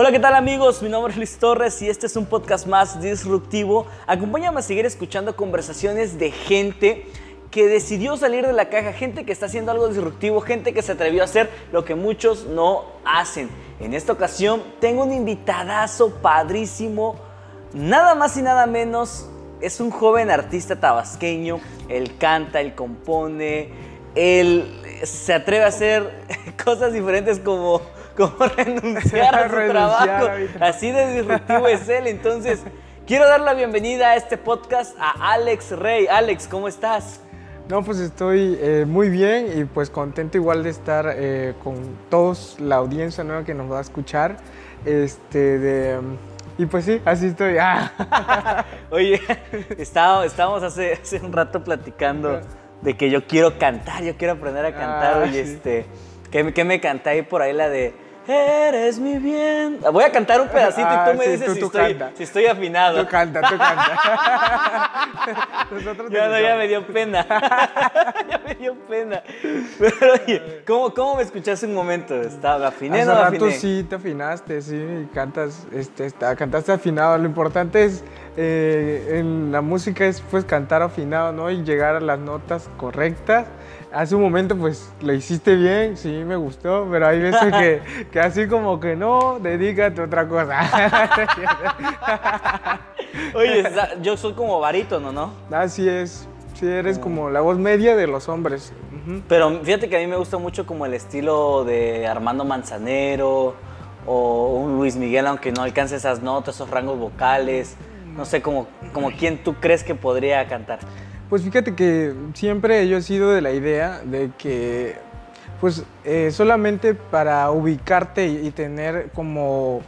Hola, ¿qué tal amigos? Mi nombre es Luis Torres y este es un podcast más disruptivo. Acompáñame a seguir escuchando conversaciones de gente que decidió salir de la caja, gente que está haciendo algo disruptivo, gente que se atrevió a hacer lo que muchos no hacen. En esta ocasión tengo un invitadazo padrísimo, nada más y nada menos, es un joven artista tabasqueño, él canta, él compone, él se atreve a hacer cosas diferentes como, como renunciar a su Renunciar trabajo. Así de disruptivo es él, entonces... Quiero dar la bienvenida a este podcast a Alex Rey. Alex, ¿cómo estás? No, pues estoy eh, muy bien y pues contento igual de estar eh, con todos la audiencia nueva que nos va a escuchar. Este, de, y pues sí, así estoy. Ah. Oye, estaba- estábamos hace, hace un rato platicando de que yo quiero cantar, yo quiero aprender a cantar. Ah, Oye, sí. este, ¿qué, me- qué me canté ahí por ahí la de Eres mi bien? Voy a cantar un pedacito Ah, y tú me sí, dices tú- si, tú estoy, canta. si estoy afinado. Tú canta, tú canta. Nosotros Ya, no, ya me dio pena. ya me dio pena. Pero oye, ¿cómo, cómo me escuchaste un momento? ¿Estaba afiné o Hace no rato afiné? sí te afinaste, sí, y cantas, este, está, cantaste afinado. Lo importante es, eh, en la música es pues cantar afinado, ¿no? Y llegar a las notas correctas. Hace un momento pues lo hiciste bien, sí, me gustó, pero hay veces que, que así como que no, dedícate a otra cosa. Oye, yo soy como barítono, ¿no? así es, sí, eres como la voz media de los hombres. Pero fíjate que a mí me gusta mucho como el estilo de Armando Manzanero o un Luis Miguel, aunque no alcance esas notas, esos rangos vocales. No sé, como, como quién tú crees que podría cantar. Pues fíjate que siempre yo he sido de la idea de que, pues eh, solamente para ubicarte y, y tener como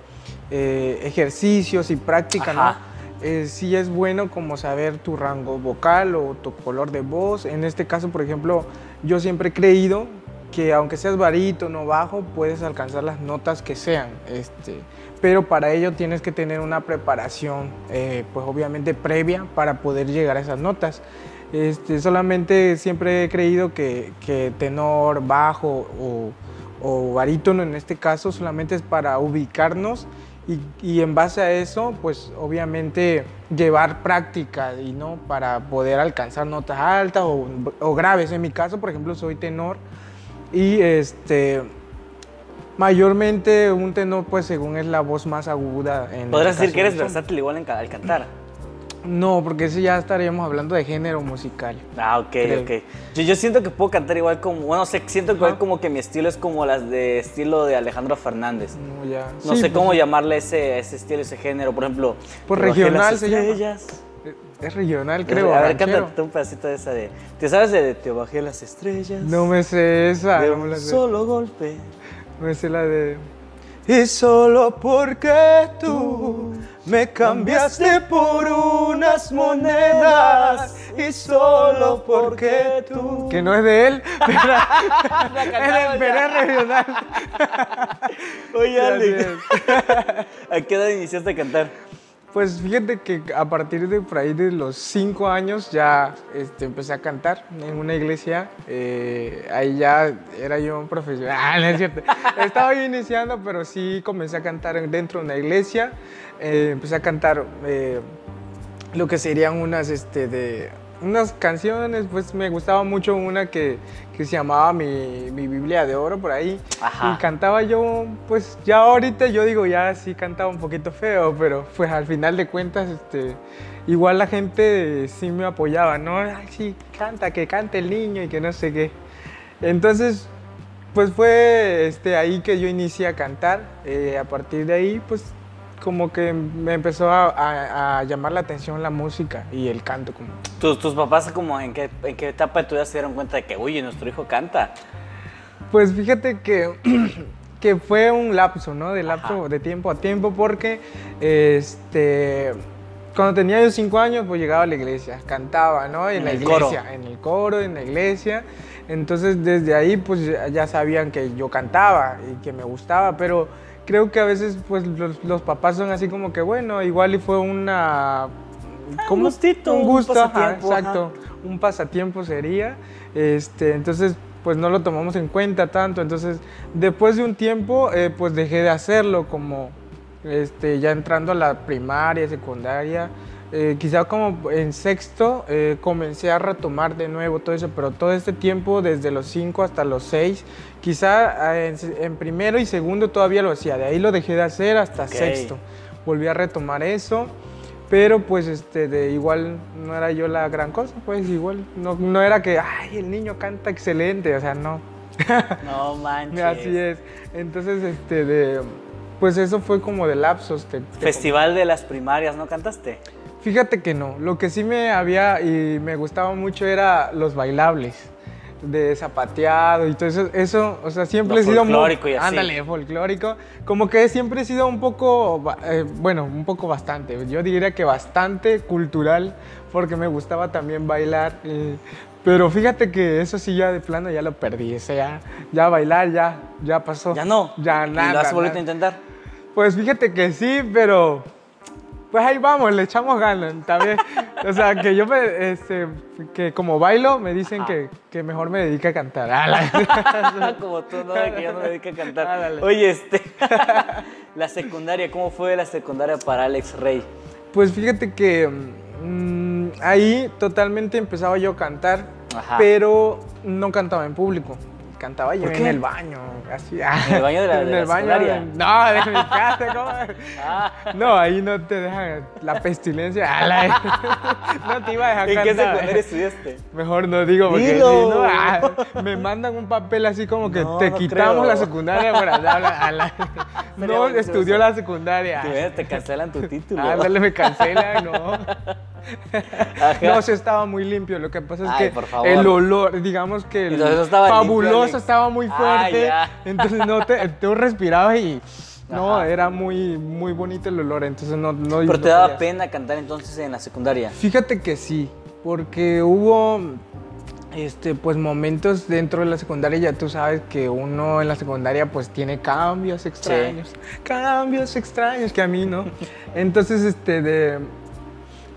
eh, ejercicios y práctica, Ajá. ¿no? Eh, sí es bueno como saber tu rango vocal o tu color de voz. En este caso, por ejemplo, yo siempre he creído que aunque seas barítono o bajo, puedes alcanzar las notas que sean. Este, pero para ello tienes que tener una preparación, eh, pues obviamente previa para poder llegar a esas notas. Este, solamente siempre he creído que, que tenor, bajo o, o barítono en este caso solamente es para ubicarnos y, y en base a eso, pues obviamente llevar práctica y no para poder alcanzar notas altas o, o graves. En mi caso, por ejemplo, soy tenor y este mayormente un tenor, pues según es la voz más aguda. En ¿Podrías decir que eres versátil igual en al cantar? No, porque ese ya estaríamos hablando de género musical. Ah, ok, Creo. ok. Yo, yo siento que puedo cantar igual como, bueno, sé, siento que igual como que mi estilo es como las de estilo de Alejandro Fernández. No, ya. No Sí, sé pues, cómo llamarle ese, ese estilo, ese género. Por ejemplo, Pues Te bajé regional se llama. estrellas. Es regional, creo. a ver, cántate un pedacito de esa de. ¿Te sabes de Te bajé las estrellas? No me sé esa. de no me un la sé. solo golpe. Me sé la de. Y solo porque tú me cambiaste por unas monedas. Y solo porque tú. Que no es de él, pero es de regional. Oye, Alex. ¿a qué edad iniciaste a cantar? Pues fíjate que a partir de por ahí de los cinco años ya este, empecé a cantar en una iglesia. eh, ahí ya era yo un profesional. Ah, es cierto. Estaba yo iniciando, pero sí comencé a cantar dentro de una iglesia. eh, empecé a cantar eh, lo que serían unas, este, de, unas canciones. Pues me gustaba mucho una que, que se llamaba mi, mi Biblia de Oro por ahí. Ajá. Y cantaba yo, pues ya ahorita yo digo, ya sí cantaba un poquito feo, pero pues al final de cuentas, este, igual la gente sí me apoyaba, ¿no? Ay, sí, canta, que cante el niño y que no sé qué. Entonces, pues fue este, ahí que yo inicié a cantar. eh, a partir de ahí, pues como que me empezó a, a- a llamar la atención la música y el canto. Como. ¿Tus, tus papás como en qué, en qué etapa de tu vida se dieron cuenta de que, oye, nuestro hijo canta? Pues fíjate que, que fue un lapso, ¿no? De lapso Ajá. de tiempo a tiempo porque este, cuando tenía yo cinco años pues llegaba a la iglesia, cantaba, ¿no? En, En la iglesia, coro. en el coro, en la iglesia. Entonces desde ahí pues ya sabían que yo cantaba y que me gustaba, pero creo que a veces pues los, los papás son así como que bueno, igual y fue una... un gustito, Un un gusto, ajá, pasatiempo, ajá. exacto. Un pasatiempo sería. Este, entonces pues no lo tomamos en cuenta tanto. Entonces, después de un tiempo, eh, pues dejé de hacerlo como, este, ya entrando a la primaria, secundaria, eh, quizá como en sexto eh, comencé a retomar de nuevo todo eso, pero todo este tiempo, desde los 5 hasta los 6, quizá eh, en, en primero y segundo todavía lo hacía, de ahí lo dejé de hacer hasta sexto. Volví a retomar eso, pero pues este, de igual no era yo la gran cosa, pues igual, no, no era que, ay, el niño canta excelente, o sea, no. No manches. Así es. Entonces, este, de, pues eso fue como de lapsos. te- te Festival de las primarias, ¿no cantaste? Fíjate que no. Lo que sí me había y me gustaba mucho era los bailables de zapateado y todo eso. Eso, o sea, siempre Lo he sido muy- folclórico y así. Ándale, folclórico. Como que siempre he sido un poco, eh, bueno, un poco bastante. Yo diría que bastante cultural porque me gustaba también bailar. eh, pero fíjate que eso sí ya de plano ya lo perdí. O sea, ya, bailar ya, ya pasó. Ya no. Ya ¿Y nada. lo has vuelto a intentar? Pues fíjate que sí, pero pues ahí vamos, le echamos ganas, también. O sea, que yo me, este, que como bailo me dicen que, que mejor me dedique a cantar. Ala. Como tú, no, que yo no me dedico a cantar. Ándale. Oye, este. la secundaria, ¿cómo fue la secundaria para Alex Rey? Pues fíjate que mm, ahí totalmente empezaba yo a cantar, Ajá. pero no cantaba en público. Cantaba yo ¿Por en qué? el baño, así. ¿En el baño de la- En de la el baño secundaria? No, de mi casa, ¿cómo? Ah, No, ahí no te dejan la pestilencia. No te iba a dejar ¿En qué cantar. secundaria estudiaste? Mejor no digo porque Dilo. si no, ah, me mandan un papel así como que No, te no quitamos creo. la secundaria por No estudió la secundaria. Te, ves, te cancelan tu título. Ándale, me cancela, no. Ajá. No, sí estaba muy limpio. Lo que pasa es Ay, que el olor, digamos que el fabuloso Estaba muy Ah, fuerte. entonces no te, tú respirabas y no, Ajá. era muy, muy bonito el olor. Entonces no, no Pero no te daba podías. pena cantar entonces en la secundaria. Fíjate que sí, porque hubo este, pues momentos dentro de la secundaria, ya tú sabes que uno en la secundaria pues tiene cambios extraños, cambios extraños que a mí no. Entonces, este, de,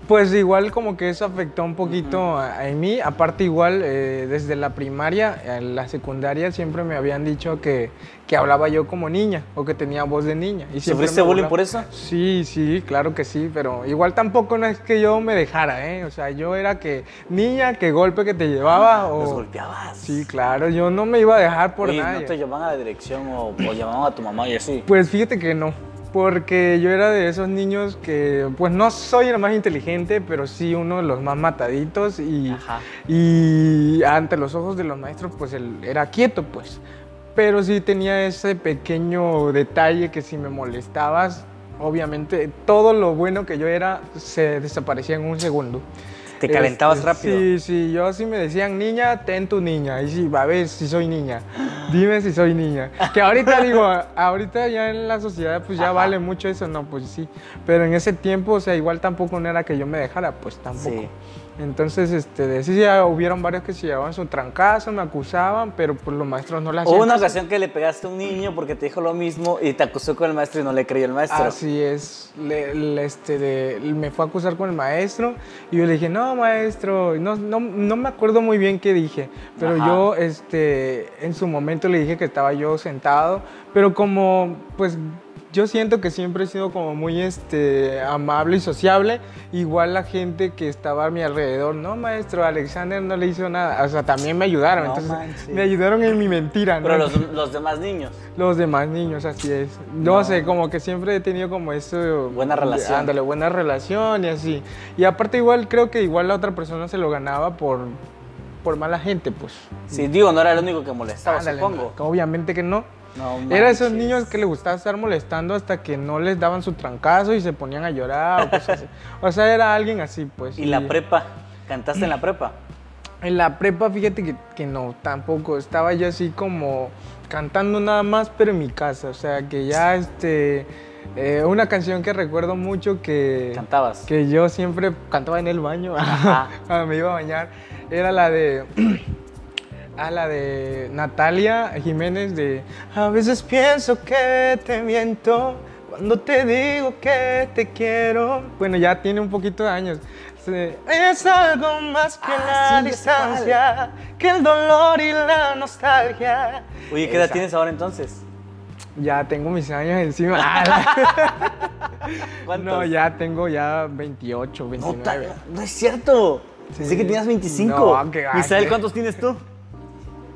pues igual como que eso afectó un poquito a, a mí, aparte igual eh, desde la primaria, en la secundaria siempre me habían dicho que, que hablaba yo como niña o que tenía voz de niña. Y ¿Sufriste bullying por eso? Sí, sí, claro que sí, pero igual tampoco no es que yo me dejara, ¿eh? O sea, yo era que niña, que golpe que te llevaba Los o... golpeabas. Sí, claro, yo no me iba a dejar por Oye, nadie. ¿no te llamaban a la dirección o, o llamaban a tu mamá y así? Pues fíjate que no, porque yo era de esos niños que, pues no soy el más inteligente, pero sí uno de los más mataditos y, Ajá. y ante los ojos de los maestros, pues él era quieto, pues. Pero sí tenía ese pequeño detalle que si me molestabas, obviamente todo lo bueno que yo era se desaparecía en un segundo. Te calentabas Este, rápido. Sí, sí, yo sí me decían niña, ten tu niña. Y sí, va a ver si soy niña. Dime si soy niña. Que ahorita digo, ahorita ya en la sociedad pues ya Ajá. vale mucho eso, no, pues sí. Pero en ese tiempo, o sea, igual tampoco no era que yo me dejara, pues tampoco. Sí. Entonces, este, de sí ya hubieron varios que se llevaban su trancazo, me acusaban, pero pues los maestros no la hacían. Hubo una caso. ocasión que le pegaste a un niño porque te dijo lo mismo y te acusó con el maestro y no le creyó el maestro. Así es, le- le- este, de- me fue a acusar con el maestro y yo le dije, no, maestro, no, no, no me acuerdo muy bien qué dije, pero Ajá. yo este, en su momento le dije que estaba yo sentado, pero como pues yo siento que siempre he sido como muy este, amable y sociable, igual la gente que estaba a mi alrededor, no, maestro, Alexander no le hizo nada, o sea, también me ayudaron, No entonces manches. me ayudaron en mi mentira, ¿no? Pero los, los demás niños. Los demás niños, así es. No, No. sé, como que siempre he tenido como eso. Buena relación. Ándale, buena relación y así. Y aparte igual creo que igual la otra persona se lo ganaba por, por mala gente, pues. Sí, digo, no era el único que molestaba, Ándale, supongo. no, Obviamente que no. No Era esos niños que les gustaba estar molestando hasta que no les daban su trancazo y se ponían a llorar o cosas así. O sea, era alguien así, pues. ¿Y la prepa? ¿Cantaste en la prepa? En la prepa, fíjate que, que no, tampoco. Estaba yo así como cantando nada más, pero en mi casa. O sea, que ya este. eh, una canción que recuerdo mucho que. ¿Cantabas? Que yo siempre cantaba en el baño. Ajá. cuando me iba a bañar. Era la de. Ah, la de Natalia Jiménez de A veces pienso que te miento cuando te digo que te quiero. Bueno, ya tiene un poquito de años. Es algo más que Ah, la sí, distancia, que el dolor y la nostalgia. Oye, ¿qué edad tienes ahora entonces? Ya tengo mis años encima. ¿Cuántos? no, ya tengo ya 28, No, 29. ta- no es cierto. Sí. Pensé que tenías 25. No, va, Misael, ¿cuántos tienes tú?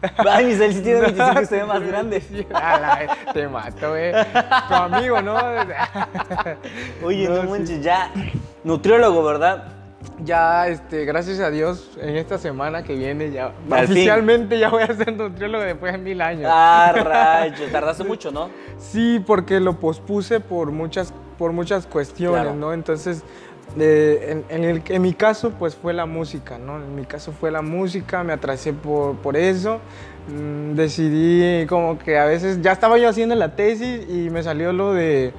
Ay, Misael sí tiene 25 y se ve más grande. Te mato, eh. Tu amigo, ¿no? Oye, no, No, sí. manches, ya. Nutriólogo, ¿verdad? Ya, este, gracias a Dios, en esta semana que viene ya Al fin. oficialmente ya voy a ser nutriólogo después de mil años. Ah, rayo. Tardaste mucho, ¿no? Sí, porque lo pospuse por muchas, por muchas cuestiones, Claro. ¿no? Entonces, en, en mi caso, pues fue la música, ¿no? En mi caso fue la música, me atrasé por, por eso. Mm, decidí como que a veces, ya estaba yo haciendo la tesis y me salió lo de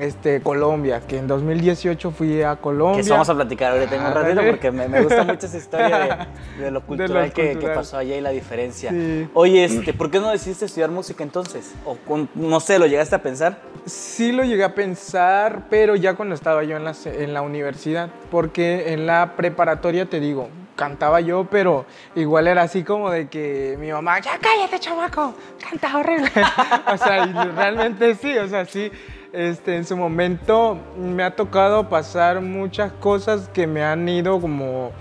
este, Colombia, que en 2018 fui a Colombia. Que eso vamos a platicar ahorita en un ratito porque me, me gusta mucho esa historia de, de lo De cultural, lo que, que cultural. pasó allá y la diferencia. Sí. Oye, este, ¿por qué no decidiste estudiar música entonces? O con- no sé, ¿lo llegaste a pensar? Sí lo llegué a pensar, pero ya cuando estaba yo en la, en la universidad, porque en la preparatoria, te digo, cantaba yo, pero igual era así como de que mi mamá, ya cállate, chamaco, canta horrible. o sea, y realmente sí, o sea, sí. Este, en su momento me ha tocado pasar muchas cosas que me han ido como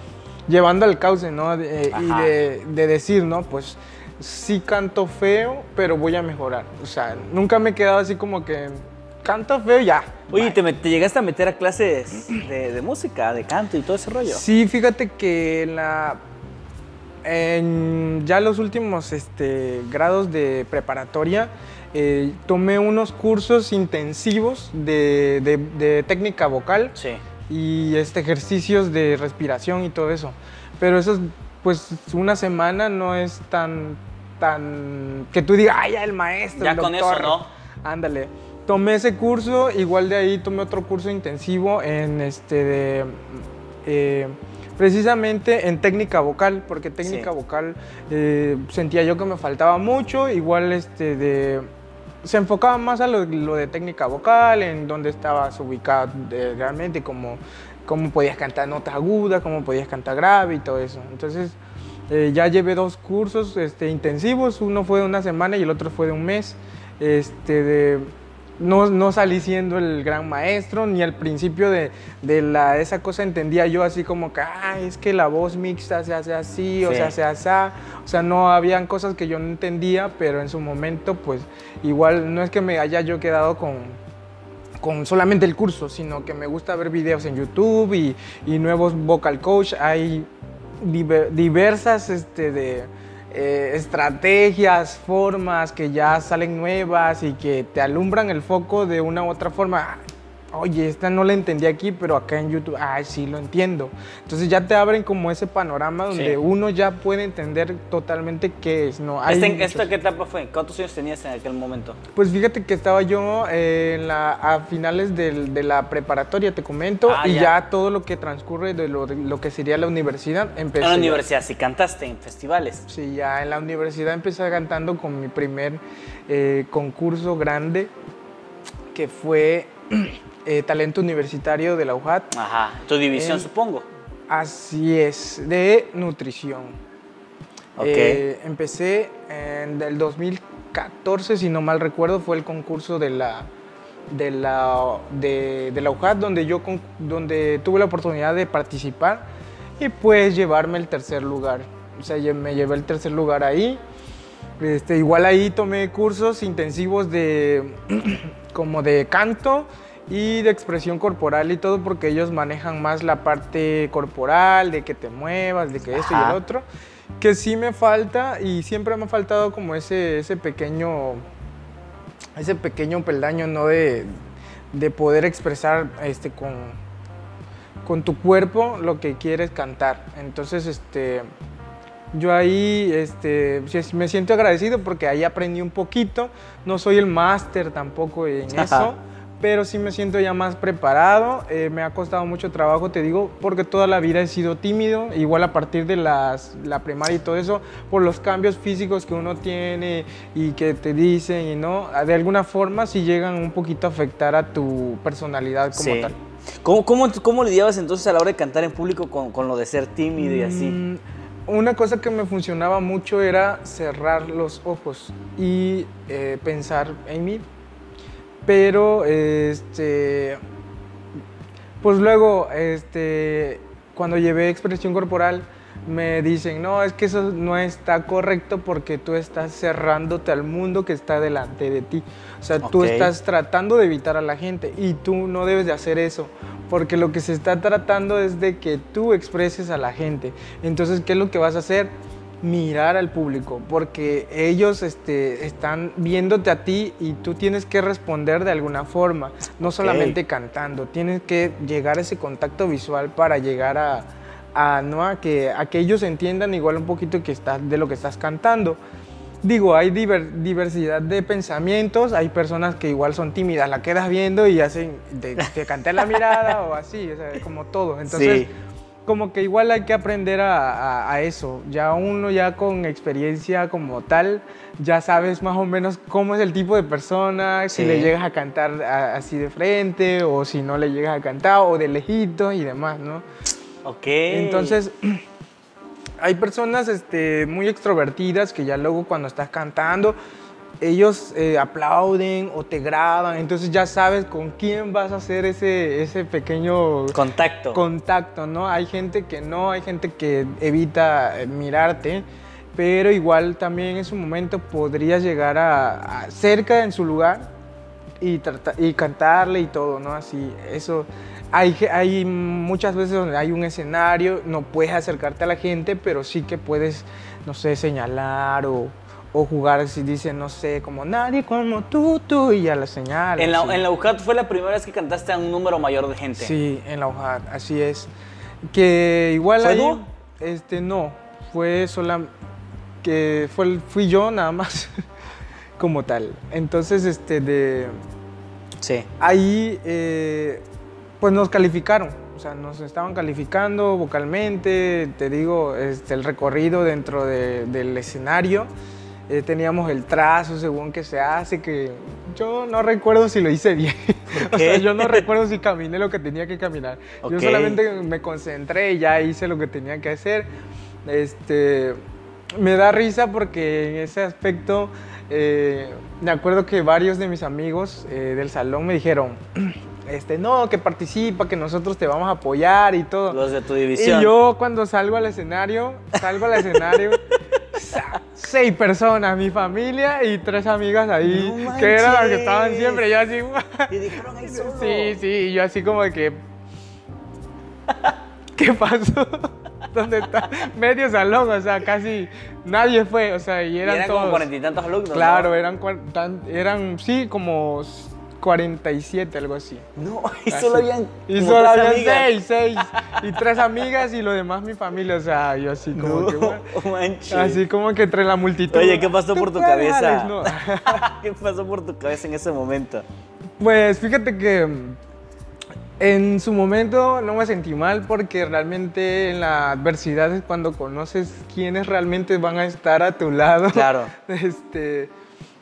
llevando al cauce, ¿no? De- y de, de decir, ¿no? Pues sí canto feo, pero voy a mejorar. O sea, nunca me he quedado así como que canto feo ya. Oye, ¿te, llegaste a meter a clases de, de música, de canto y todo ese rollo? Sí, fíjate que en la en ya los últimos este, grados de preparatoria eh, tomé unos cursos intensivos de, de- de técnica vocal Sí. y este, ejercicios de respiración y todo eso. Pero eso, es, pues, una semana no es tan, tan, que tú digas, ay, ya el maestro, Ya el con doctor". eso, ¿no? Ándale. Tomé ese curso, igual de ahí tomé otro curso intensivo en este de, eh, precisamente en técnica vocal, porque técnica Sí. vocal eh, sentía yo que me faltaba mucho, igual este de se enfocaba más a lo, de técnica vocal, en dónde estabas ubicado eh, realmente, cómo, cómo podías cantar notas agudas, cómo podías cantar grave y todo eso. Entonces, eh, ya llevé dos cursos este, intensivos, uno fue de una semana y el otro fue de un mes. Este, no, no salí siendo el gran maestro, ni al principio de, de la, esa cosa entendía yo así como que, ah, es que la voz mixta se hace así, o se hace así. O sea, no habían cosas que yo no entendía, pero en su momento, pues igual no es que me haya yo quedado con, con solamente el curso, sino que me gusta ver videos en YouTube y, y nuevos vocal coach. Hay diver- diversas este, de, eh, estrategias, formas que ya salen nuevas y que te alumbran el foco de una u otra forma. Oye, esta no la entendí aquí, pero acá en YouTube, ay, sí lo entiendo. Entonces ya te abren como ese panorama donde Sí. uno ya puede entender totalmente qué es. ¿no? Hay ¿Este, ¿Esto qué etapa fue? ¿Cuántos años tenías en aquel momento? pues fíjate que estaba yo eh, en la, a finales del- de la preparatoria, te comento, Ah, y ya. ya. todo lo que transcurre de lo, lo que sería la universidad empecé. En la universidad, si cantaste en festivales. Sí, ya en la universidad empecé cantando con mi primer eh, concurso grande, que fue eh, Talento Universitario de la UJAT. Ajá, tu división En- supongo. Así es, de nutrición. Ok. Eh, empecé en el 2014, si no mal recuerdo, fue el concurso de la de la de, de la UJAT donde yo con- donde tuve la oportunidad de participar y pues llevarme el tercer lugar. O sea, me llevé el tercer lugar ahí. Este, igual ahí tomé cursos intensivos de como de canto y de expresión corporal y todo porque ellos manejan más la parte corporal, de que te muevas, de que esto y el otro, que sí me falta y siempre me ha faltado como ese, ese pequeño ese pequeño peldaño no de, de poder expresar este con con tu cuerpo lo que quieres cantar. Entonces, este yo ahí este, me siento agradecido porque ahí aprendí un poquito. No soy el máster tampoco en eso, pero sí me siento ya más preparado. Eh, me ha costado mucho trabajo, te digo, porque toda la vida he sido tímido. Igual a partir de las, la primaria y todo eso, por los cambios físicos que uno tiene y que te dicen y no, de alguna forma sí llegan un poquito a afectar a tu personalidad como Sí. tal. ¿Cómo, cómo, ¿Cómo lidiabas entonces a la hora de cantar en público con, con lo de ser tímido y así? Mm, Una cosa que me funcionaba mucho era cerrar los ojos y eh, pensar en mí, Pero, este, pues luego, este, cuando llevé expresión corporal, me dicen, no, es que eso no está correcto porque tú estás cerrándote al mundo que está delante de ti. O sea, tú estás tratando de evitar a la gente y tú no debes de hacer eso, porque lo que se está tratando es de que tú expreses a la gente. Entonces, ¿qué es lo que vas a hacer? Mirar al público, porque ellos este, están viéndote a ti y tú tienes que responder de alguna forma, no solamente cantando, tienes que llegar a ese contacto visual para llegar a, a, ¿no? a, que, a que ellos entiendan igual un poquito que estás, de lo que estás cantando. Digo, hay diver- diversidad de pensamientos, hay personas que igual son tímidas, la quedas viendo y hacen, te, te canté la mirada o así, o sea, como todo. Entonces, Sí. Como que igual hay que aprender a, a- a eso. Ya uno ya con experiencia como tal, ya sabes más o menos cómo es el tipo de persona, si le llegas a cantar a- así de frente o si no le llegas a cantar o de lejito y demás, ¿no? Ok. Entonces, hay personas este, muy extrovertidas que ya luego cuando estás cantando, ellos eh, aplauden o te graban, entonces ya sabes con quién vas a hacer ese, ese pequeño Contacto. contacto, ¿no? Hay gente que no, hay gente que evita eh, mirarte, pero igual también en su momento podrías llegar a, a cerca en su lugar y, y cantarle y todo, ¿no? Así, eso. Hay, hay muchas veces donde hay un escenario, no puedes acercarte a la gente, pero sí que puedes, no sé, señalar o, o jugar, si dicen, no sé, como nadie como tú, tú, y ya la señal. En la, en la UJAT fue la primera vez que cantaste a un número mayor de gente. Sí, en la hoja, así es. Que igual ¿Fue ahí, este, no, fue sola, que fue, fui yo nada más, como tal. Entonces, este, de Sí. ahí, eh, pues nos calificaron, o sea, nos estaban calificando vocalmente, te digo, este, el recorrido dentro de- del escenario. Eh, teníamos el trazo según que se hace, que yo no recuerdo si lo hice bien. o sea, yo no recuerdo si caminé lo que tenía que caminar. Ok. Yo solamente me concentré y ya hice lo que tenía que hacer. Este, me da risa porque en ese aspecto eh, me acuerdo que varios de mis amigos eh, del salón me dijeron, este, no, que participa, que nosotros te vamos a apoyar y todo. Los de tu división. Y yo cuando salgo al escenario, salgo al escenario, seis personas, mi familia y tres amigas ahí, No que eran las que estaban siempre, yo así, Y dijeron ahí solo. sí, sí, y yo así como de que, ¿qué pasó? ¿Dónde está? Medio salón, o sea, casi nadie fue, o sea, y Y eran, eran todos. como cuarenta y tantos alumnos. ¿no? Claro, eran, cuar- tan- eran, sí, como 47, algo así. No, y Así. solo habían. Y solo tres había amigas. seis, seis. Y tres amigas y lo demás mi familia. O sea, yo así como No, que. bueno, así como que entre la multitud. Oye, ¿qué pasó "Tú por tu puedes, cabeza? Alex", ¿no? ¿Qué pasó por tu cabeza en ese momento? Pues fíjate que mm, en su momento no me sentí mal porque realmente en la adversidad es cuando conoces quiénes realmente van a estar a tu lado. Claro. Este,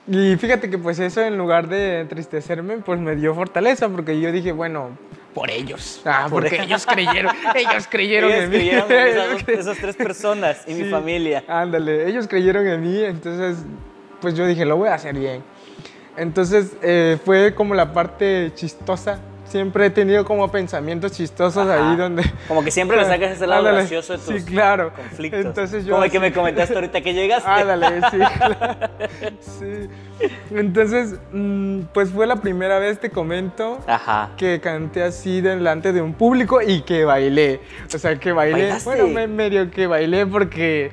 y fíjate que pues eso en lugar de entristecerme pues me dio fortaleza porque yo dije, bueno, por ellos. Ah, Por porque ellos. creyeron, ellos creyeron Ellos en mí. creyeron en esas, tres personas y mi familia. Ándale, ellos creyeron en mí, entonces pues yo dije, lo voy a hacer bien. Entonces eh, fue como la parte chistosa. Siempre he tenido como pensamientos chistosos Ajá. ahí donde... Como que siempre le sacas ese lado Ándale, gracioso de tus Sí, claro. conflictos. Entonces yo como el que me comentaste ahorita que llegaste. Ándale, sí, claro. Sí. Entonces, mm, pues fue la primera vez, te comento, Ajá. que canté así delante de un público y que bailé. O sea, que bailé. ¿Bailaste? Bueno, me, medio que bailé porque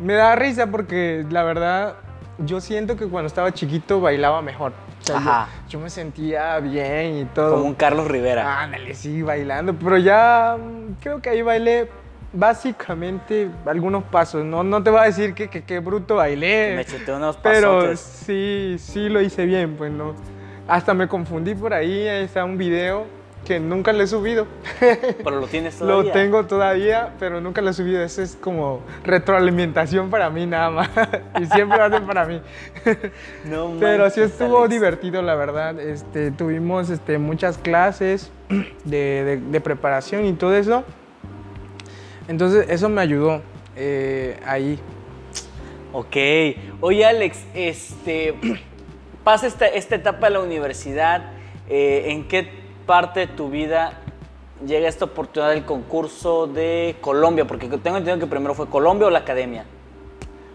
me da risa porque la verdad yo siento que cuando estaba chiquito bailaba mejor. Sea, Ajá. Yo, me sentía bien y todo. Como un Carlos Rivera. Ándale, sí, bailando. Pero ya mm, creo que ahí bailé básicamente algunos pasos. No, no te voy a decir que, que, que bruto bailé. me chuté unos Pero pasotes. sí, sí lo hice bien, pues no. Hasta me confundí por ahí, ahí está un video que nunca le he subido. Pero lo tienes todavía. Lo tengo todavía, pero nunca lo he subido. Eso es como retroalimentación para mí nada más. y siempre ser para mí. No pero sí estuvo Alex. divertido, la verdad. Este, tuvimos este, muchas clases de, de- de preparación y todo eso. Entonces eso me ayudó eh, ahí. Ok. Oye, Alex, este. pasa esta, esta etapa de la universidad, eh, ¿en qué parte de tu vida llega esta oportunidad del concurso de Colombia? Porque tengo entendido que primero fue Colombia o la academia.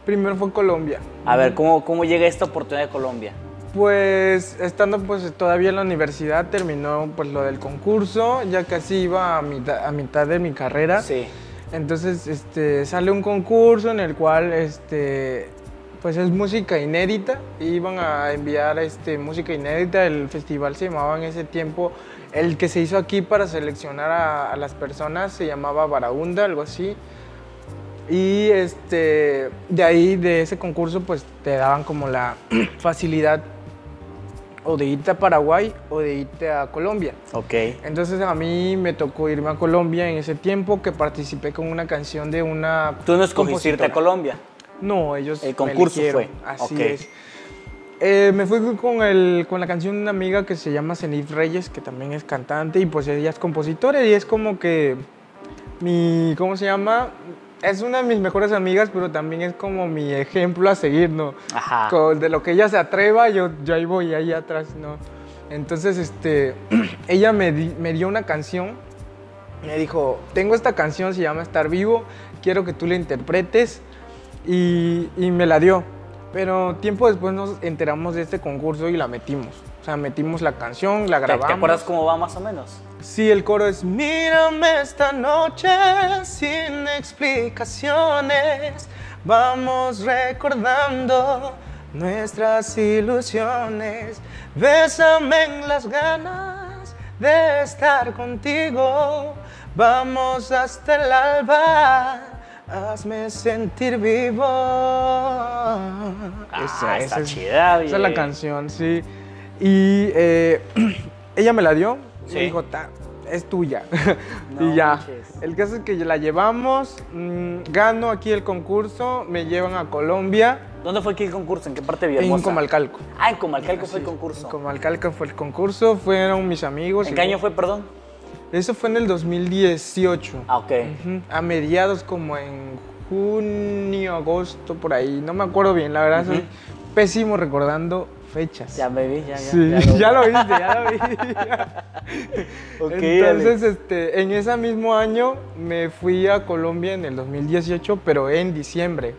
Primero fue Colombia. A ver, ¿cómo, cómo llega esta oportunidad de Colombia? Pues estando pues todavía en la universidad terminó pues lo del concurso, ya casi iba a mitad, a mitad de mi carrera. Sí. Entonces este, sale un concurso en el cual este, pues es música inédita. Iban a enviar este, música inédita. El festival se llamaba en ese tiempo, el que se hizo aquí para seleccionar a, a las personas se llamaba Barahunda, algo así. Y este, de ahí, de ese concurso, pues te daban como la facilidad o de irte a Paraguay o de irte a Colombia. Ok. Entonces a mí me tocó irme a Colombia en ese tiempo que participé con una canción de una ¿Tú no escogiste irte a. Colombia? No, ellos El concurso fue. Así Ok. es. Eh, me fui con, el, con la canción de una amiga que se llama Zenith Reyes, que también es cantante y pues ella es compositora y es como que mi, ¿cómo se llama? Es una de mis mejores amigas, pero también es como mi ejemplo a seguir, ¿no? Ajá. Con- de lo que ella se atreva, yo, yo ahí voy, ahí atrás, ¿no? Entonces, este, ella me, di- me dio una canción, me dijo, tengo esta canción, se llama Estar Vivo, quiero que tú la interpretes, y, y me la dio. Pero tiempo después nos enteramos de este concurso y la metimos. O sea, metimos la canción, la ¿Te, grabamos. te acuerdas cómo va más o menos? Sí, el coro es Mírame esta noche sin explicaciones. Vamos recordando nuestras ilusiones. Bésame en las ganas de estar contigo. Vamos hasta el alba. Hazme sentir vivo. Ah, está es- chida, esa es la canción, sí. Y eh, ella me la dio. Sí. Me dijo, "Ta, es tuya. No y ya. manches. El caso es que la llevamos, mm, gano aquí el concurso, me llevan a Colombia, ¿Dónde fue aquí el concurso? ¿En qué parte de Villahermosa? en Comalcalco. Ah, en Comalcalco fue el concurso. En Comalcalco fue el concurso, fueron mis amigos. ¿En qué año fue, perdón? Eso fue en el 2018. Ah, ok. A mediados como en junio, agosto, por ahí. No me acuerdo bien, la verdad soy pésimo recordando fechas. Ya me vi, ya, ya. Sí, ya ya, lo- viste, ya lo vi. Entonces, Alex. este, en ese mismo año me fui a Colombia en el 2018, pero en diciembre.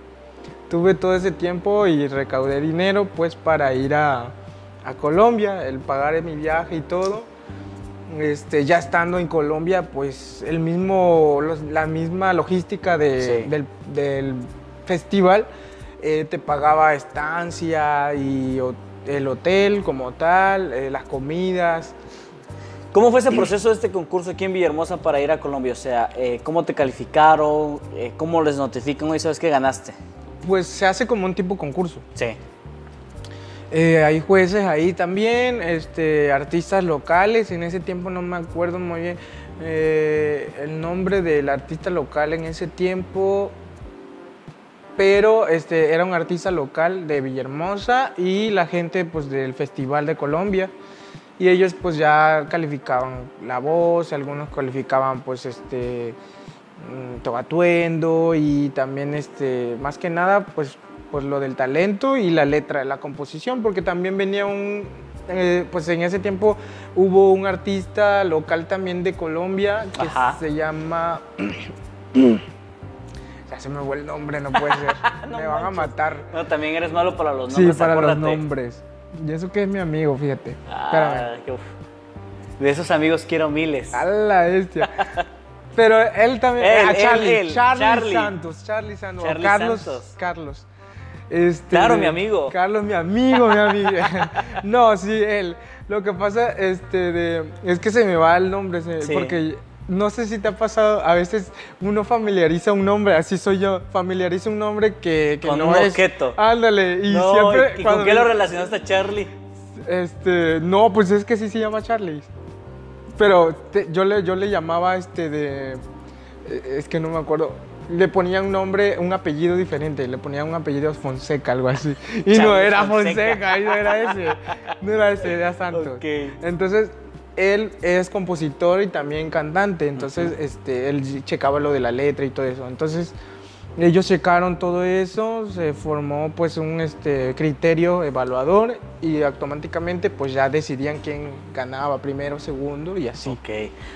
Tuve todo ese tiempo y recaudé dinero pues para ir a, a Colombia, el pagar mi viaje y todo. Este, ya estando en Colombia, pues el mismo, los- la misma logística de- Sí. del, del festival eh, te pagaba estancia y el hotel como tal, eh, las comidas. ¿Cómo fue ese proceso de este concurso aquí en Villahermosa para ir a Colombia? O sea, eh, ¿cómo te calificaron? ¿Cómo les notifican hoy sabes que ganaste? Pues se hace como un tipo concurso. Sí. Eh, hay jueces ahí también, este, artistas locales. En ese tiempo no me acuerdo muy bien eh, el nombre del artista local en ese tiempo, pero este, era un artista local de Villahermosa y la gente pues, del Festival de Colombia. Y ellos pues ya calificaban la voz, algunos calificaban pues este mm, atuendo y también este más que nada pues pues lo del talento y la letra, la composición, porque también venía un eh, pues en ese tiempo hubo un artista local también de Colombia que Ajá. se llama ya se me fue el nombre, no puede ser. No me van a matar. No, también eres malo para los Sí, nombres, para los nombres. Y eso que es mi amigo, fíjate. Ah, Espérame. De esos amigos quiero miles. A la bestia. Pero él también. Él, ah, él, Charlie. él, Charlie, Charlie. Santos. Charlie Santos. Charlie Carlos. Santos. Carlos. Este, Claro, mi amigo. Carlos, mi amigo, mi amigo. no, sí, él. Lo que pasa este, de, es que se me va el nombre. se- Sí. Porque no sé si te ha pasado. A veces uno familiariza un nombre. Así soy yo. Familiariza un nombre que, que Con no un es. objeto. Ándale. Y no, siempre. ¿y con qué me- lo relacionaste a Charlie? este, no, pues es que sí se llama Charlie. Pero te- yo, le, yo le llamaba este de. eh, Es que no me acuerdo. Le ponían un nombre, un apellido diferente. Le ponían un apellido Fonseca, algo así. Y no era Fonseca. Y no era ese. No era ese, era Santos. Ok. Entonces, él es compositor y también cantante. Entonces, este, él checaba lo de la letra y todo eso. Entonces, Ellos checaron todo eso, se formó pues un este, criterio evaluador y automáticamente pues ya decidían quién ganaba primero, segundo y así. Ok.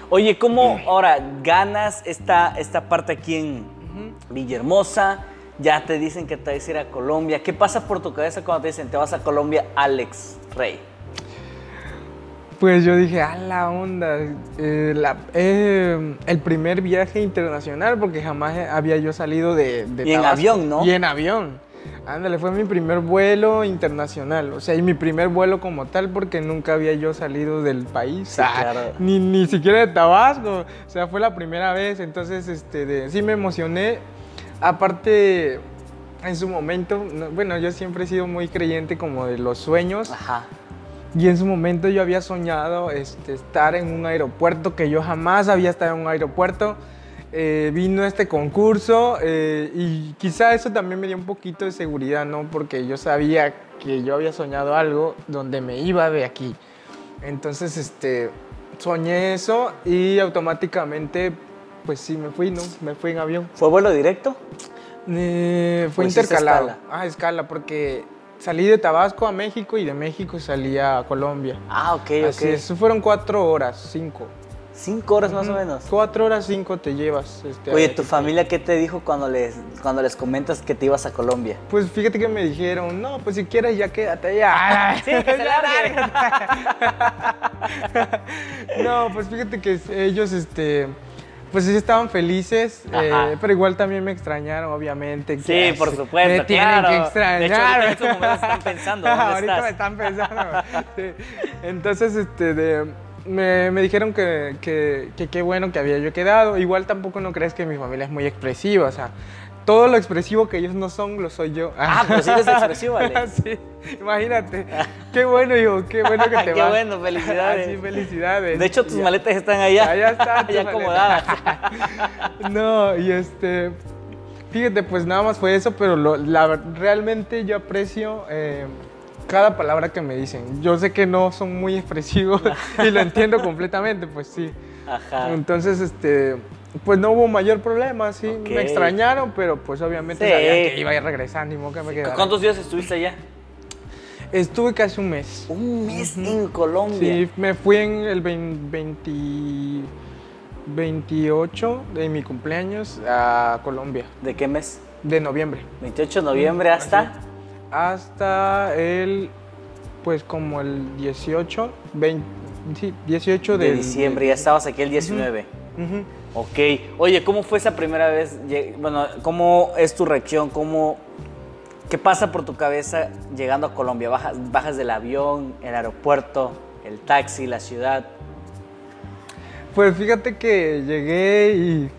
Oye, ¿cómo ahora ganas esta, esta parte aquí en Villahermosa? Ya te dicen que te vas a ir a Colombia. ¿Qué pasa por tu cabeza cuando te dicen te vas a Colombia, Alex Rey? Pues yo dije, a la onda, eh, la- eh, el primer viaje internacional, porque jamás había yo salido de, de Y en avión, ¿no? Y en avión. Ándale, fue mi primer vuelo internacional, o sea, y mi primer vuelo como tal, porque nunca había yo salido del país, Sí, ah, claro. ni, ni siquiera de Tabasco, o sea, fue la primera vez, entonces, este, de- sí me emocioné, aparte, en su momento, no- bueno, yo siempre he sido muy creyente como de los sueños, Ajá. y en su momento yo había soñado este, estar en un aeropuerto, que yo jamás había estado en un aeropuerto. Eh, vino este concurso eh, y quizá eso también me dio un poquito de seguridad, ¿no? Porque yo sabía que yo había soñado algo donde me iba de aquí. Entonces, este, soñé eso y automáticamente, pues sí, me fui, ¿no? Me fui en avión. ¿Fue vuelo directo? Eh, fue ¿O hiciste intercalado. escala? Ah, escala, porque salí de Tabasco a México y de México salí a Colombia. Ah, ok, Así ok. es, fueron cuatro horas, cinco. Cinco horas más o menos. Cuatro horas, cinco te llevas. este, Oye, ¿tu familia qué te dijo cuando les, cuando les comentas que te ibas a Colombia? Pues fíjate que me dijeron, no, pues si quieres ya quédate allá. Sí, que se largue. no, pues fíjate que ellos, este, pues sí estaban felices, eh, pero igual también me extrañaron, obviamente. Sí, por supuesto, Me tienen claro. que De hecho, extrañar. en estos momentos están pensando, ¿dónde ahorita estás? me están pensando. sí. Entonces, este, de- me, me dijeron que que que qué bueno que había yo quedado. Igual tampoco no crees que mi familia es muy expresiva, o sea, todo lo expresivo que ellos no son, lo soy yo. Ah, pero sí eres expresivo, Alex. sí, imagínate. Qué bueno, hijo, qué bueno que te Qué vas. bueno, felicidades. Ah, sí, felicidades. De hecho, tus Ya. maletas están allá. Allá están ya acomodadas. No, y este, fíjate, pues nada más fue eso, pero lo- la- realmente yo aprecio eh, cada palabra que me dicen. Yo sé que no son muy expresivos y lo entiendo completamente, pues sí. Ajá. Entonces, este, pues no hubo mayor problema, sí. Ok. Me extrañaron, pero pues obviamente Sí. sabían que iba a ir regresando y que me quedara. ¿Cuántos días estuviste allá? Estuve casi un mes. Un mes en Colombia. Sí, me fui en el 20 20 28 de mi cumpleaños a Colombia, ¿De qué mes? de noviembre. 28 de noviembre hasta. Hasta el, pues como el 18, 20, sí, 18 De del- diciembre, ya estabas aquí el 19. Ujú. Ok. Oye, ¿cómo fue esa primera vez? Bueno, ¿cómo es tu reacción? ¿Cómo, ¿Qué pasa por tu cabeza llegando a Colombia? ¿Bajas, bajas del avión, el aeropuerto, el taxi, la ciudad? Pues fíjate que llegué y,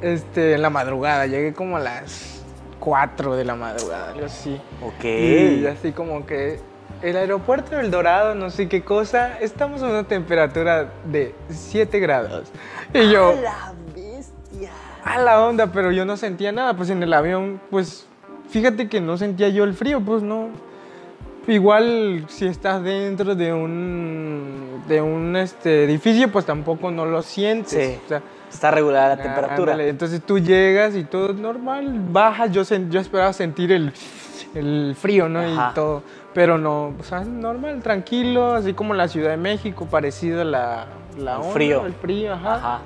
este, en la madrugada, llegué como a las 4 de la madrugada, algo así. Ok. Y así como que el aeropuerto del Dorado, no sé qué cosa, estamos a una temperatura de 7 grados. Y yo, la bestia! a la onda, pero yo no sentía nada, pues en el avión, pues fíjate que no sentía yo el frío, pues no. Igual si estás dentro de un de un este edificio, pues tampoco no lo sientes. Sí. O sea, Está regulada la Ah, temperatura. ándale, Entonces tú llegas y todo es normal, bajas, yo, sen- yo esperaba sentir el, el frío, ¿no? Ajá. Y todo, pero no, o sea, normal, tranquilo, así como la Ciudad de México, parecido a la, la El onda, frío. El frío, ajá. Ajá.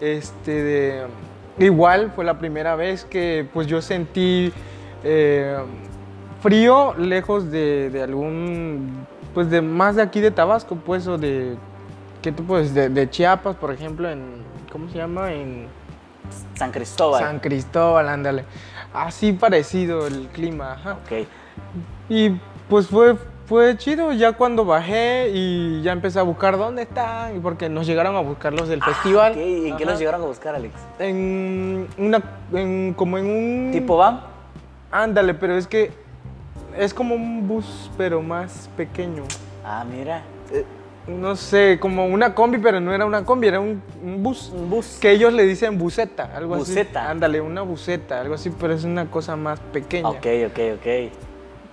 Este, de, igual fue la primera vez que pues yo sentí eh, frío lejos de, de algún, pues de más de aquí de Tabasco, pues, o de, ¿qué tú puedes? De, de Chiapas, por ejemplo, en, ¿cómo se llama? En San Cristóbal. San Cristóbal, ándale. Así parecido el clima, ajá. Ok. Y pues fue, fue chido ya cuando bajé y ya empecé a buscar dónde están, y porque nos llegaron a buscar los del festival. Ok, ¿y en qué los llegaron a buscar, Alex? En una, en- como en un... ¿Tipo van? Ándale, pero es que es como un bus, pero más pequeño. Ah, mira. No sé, como una combi, pero no era una combi, era un, un bus. Un bus. Que ellos le dicen buseta, algo Buseta. así. Ándale, una buseta, algo así, pero es una cosa más pequeña. Ok, ok, ok.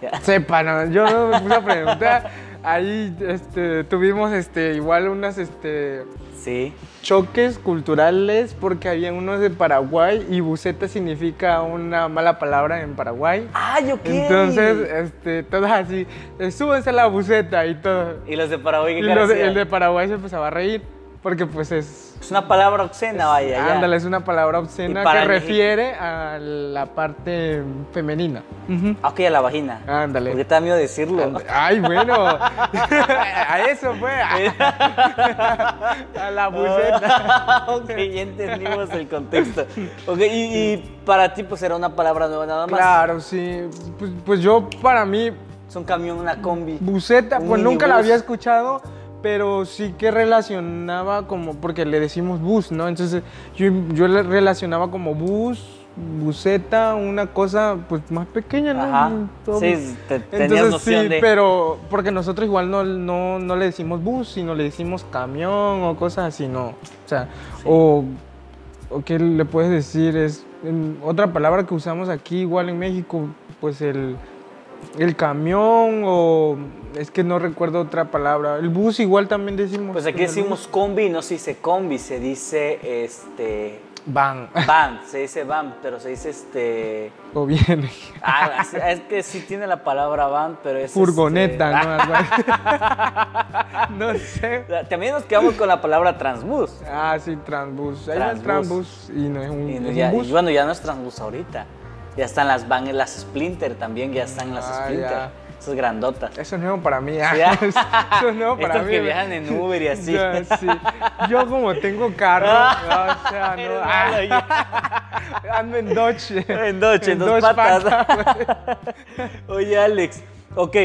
Sepa, no, yo no me puse a preguntar. ahí este, tuvimos este, igual unas este, Sí. choques culturales porque había unos de Paraguay y buceta significa una mala palabra en Paraguay. ¡Ay, ok! Entonces, este, todos así, eh, súbense a la buceta y todo. ¿Y los de Paraguay qué Y los de- el de Paraguay se empezaba a reír porque pues es... Es una palabra obscena, vaya. ya. Ándale, es una palabra obscena que refiere a la parte femenina. Ujú. Ah, Ok, a la vagina. Ándale. Porque te da miedo decirlo. Ay, bueno. a eso fue. a la buceta. ok, ya entendimos el contexto. Ok, y, y para ti, pues era una palabra nueva nada más. Claro, sí. Pues, pues yo, para mí, Es un camión, una combi. buceta, Un pues nunca la había escuchado, pero sí que relacionaba como, porque le decimos bus, ¿no? Entonces yo, yo le relacionaba como bus, buseta, una cosa pues más pequeña, ¿no? Ajá. Todo- Sí, te- tenías Entonces noción sí, de. pero porque nosotros igual no, no, no le decimos bus, sino le decimos camión o cosas así, ¿no? O sea, o, o qué le puedes decir es en- otra palabra que usamos aquí igual en México, pues el, el camión o es que no recuerdo otra palabra. El bus igual también decimos. Pues aquí decimos combi y no se dice combi, se dice este. van Van, se dice van, pero se dice este. o viene. Ah, es que sí tiene la palabra van, pero es. Furgoneta, este, ¿no? No sé. También nos quedamos con la palabra transbús. Ah, sí, Transbus. Ahí el Transbús. Transbus y no es un, Y, es un ya- bus. y bueno, ya no es transbús ahorita. Ya están las van, las Splinter también, ya están las Ah, Splinter. ya. Esas grandotas. Eso es nuevo para mí. Ya. Eso es nuevo para Estos mí. que viajan en Uber y así. Sí. Yo como tengo carro, o sea, no, ah, ando en Dodge. En Dodge, en dos patas. patas, Oye, Alex, ok.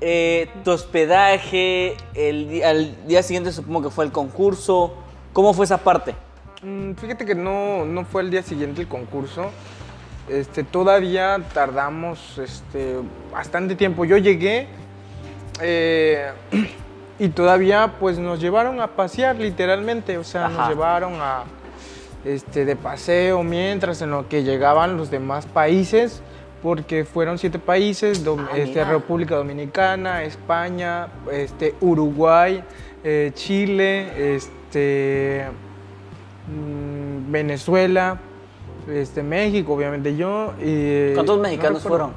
eh, tu hospedaje, el, al día siguiente supongo que fue el concurso. ¿Cómo fue esa parte? Mm, Fíjate que no, no fue el día siguiente el concurso. Este, todavía tardamos este, bastante tiempo. Yo llegué eh, y todavía pues nos llevaron a pasear literalmente. O sea, Ajá. nos llevaron a, este, de paseo mientras en lo que llegaban los demás países. Porque fueron siete países, Ah, este. República Dominicana, España, este, Uruguay, eh, Chile, este, mm, Venezuela, este, México, obviamente yo. y- ¿Cuántos no mexicanos fueron?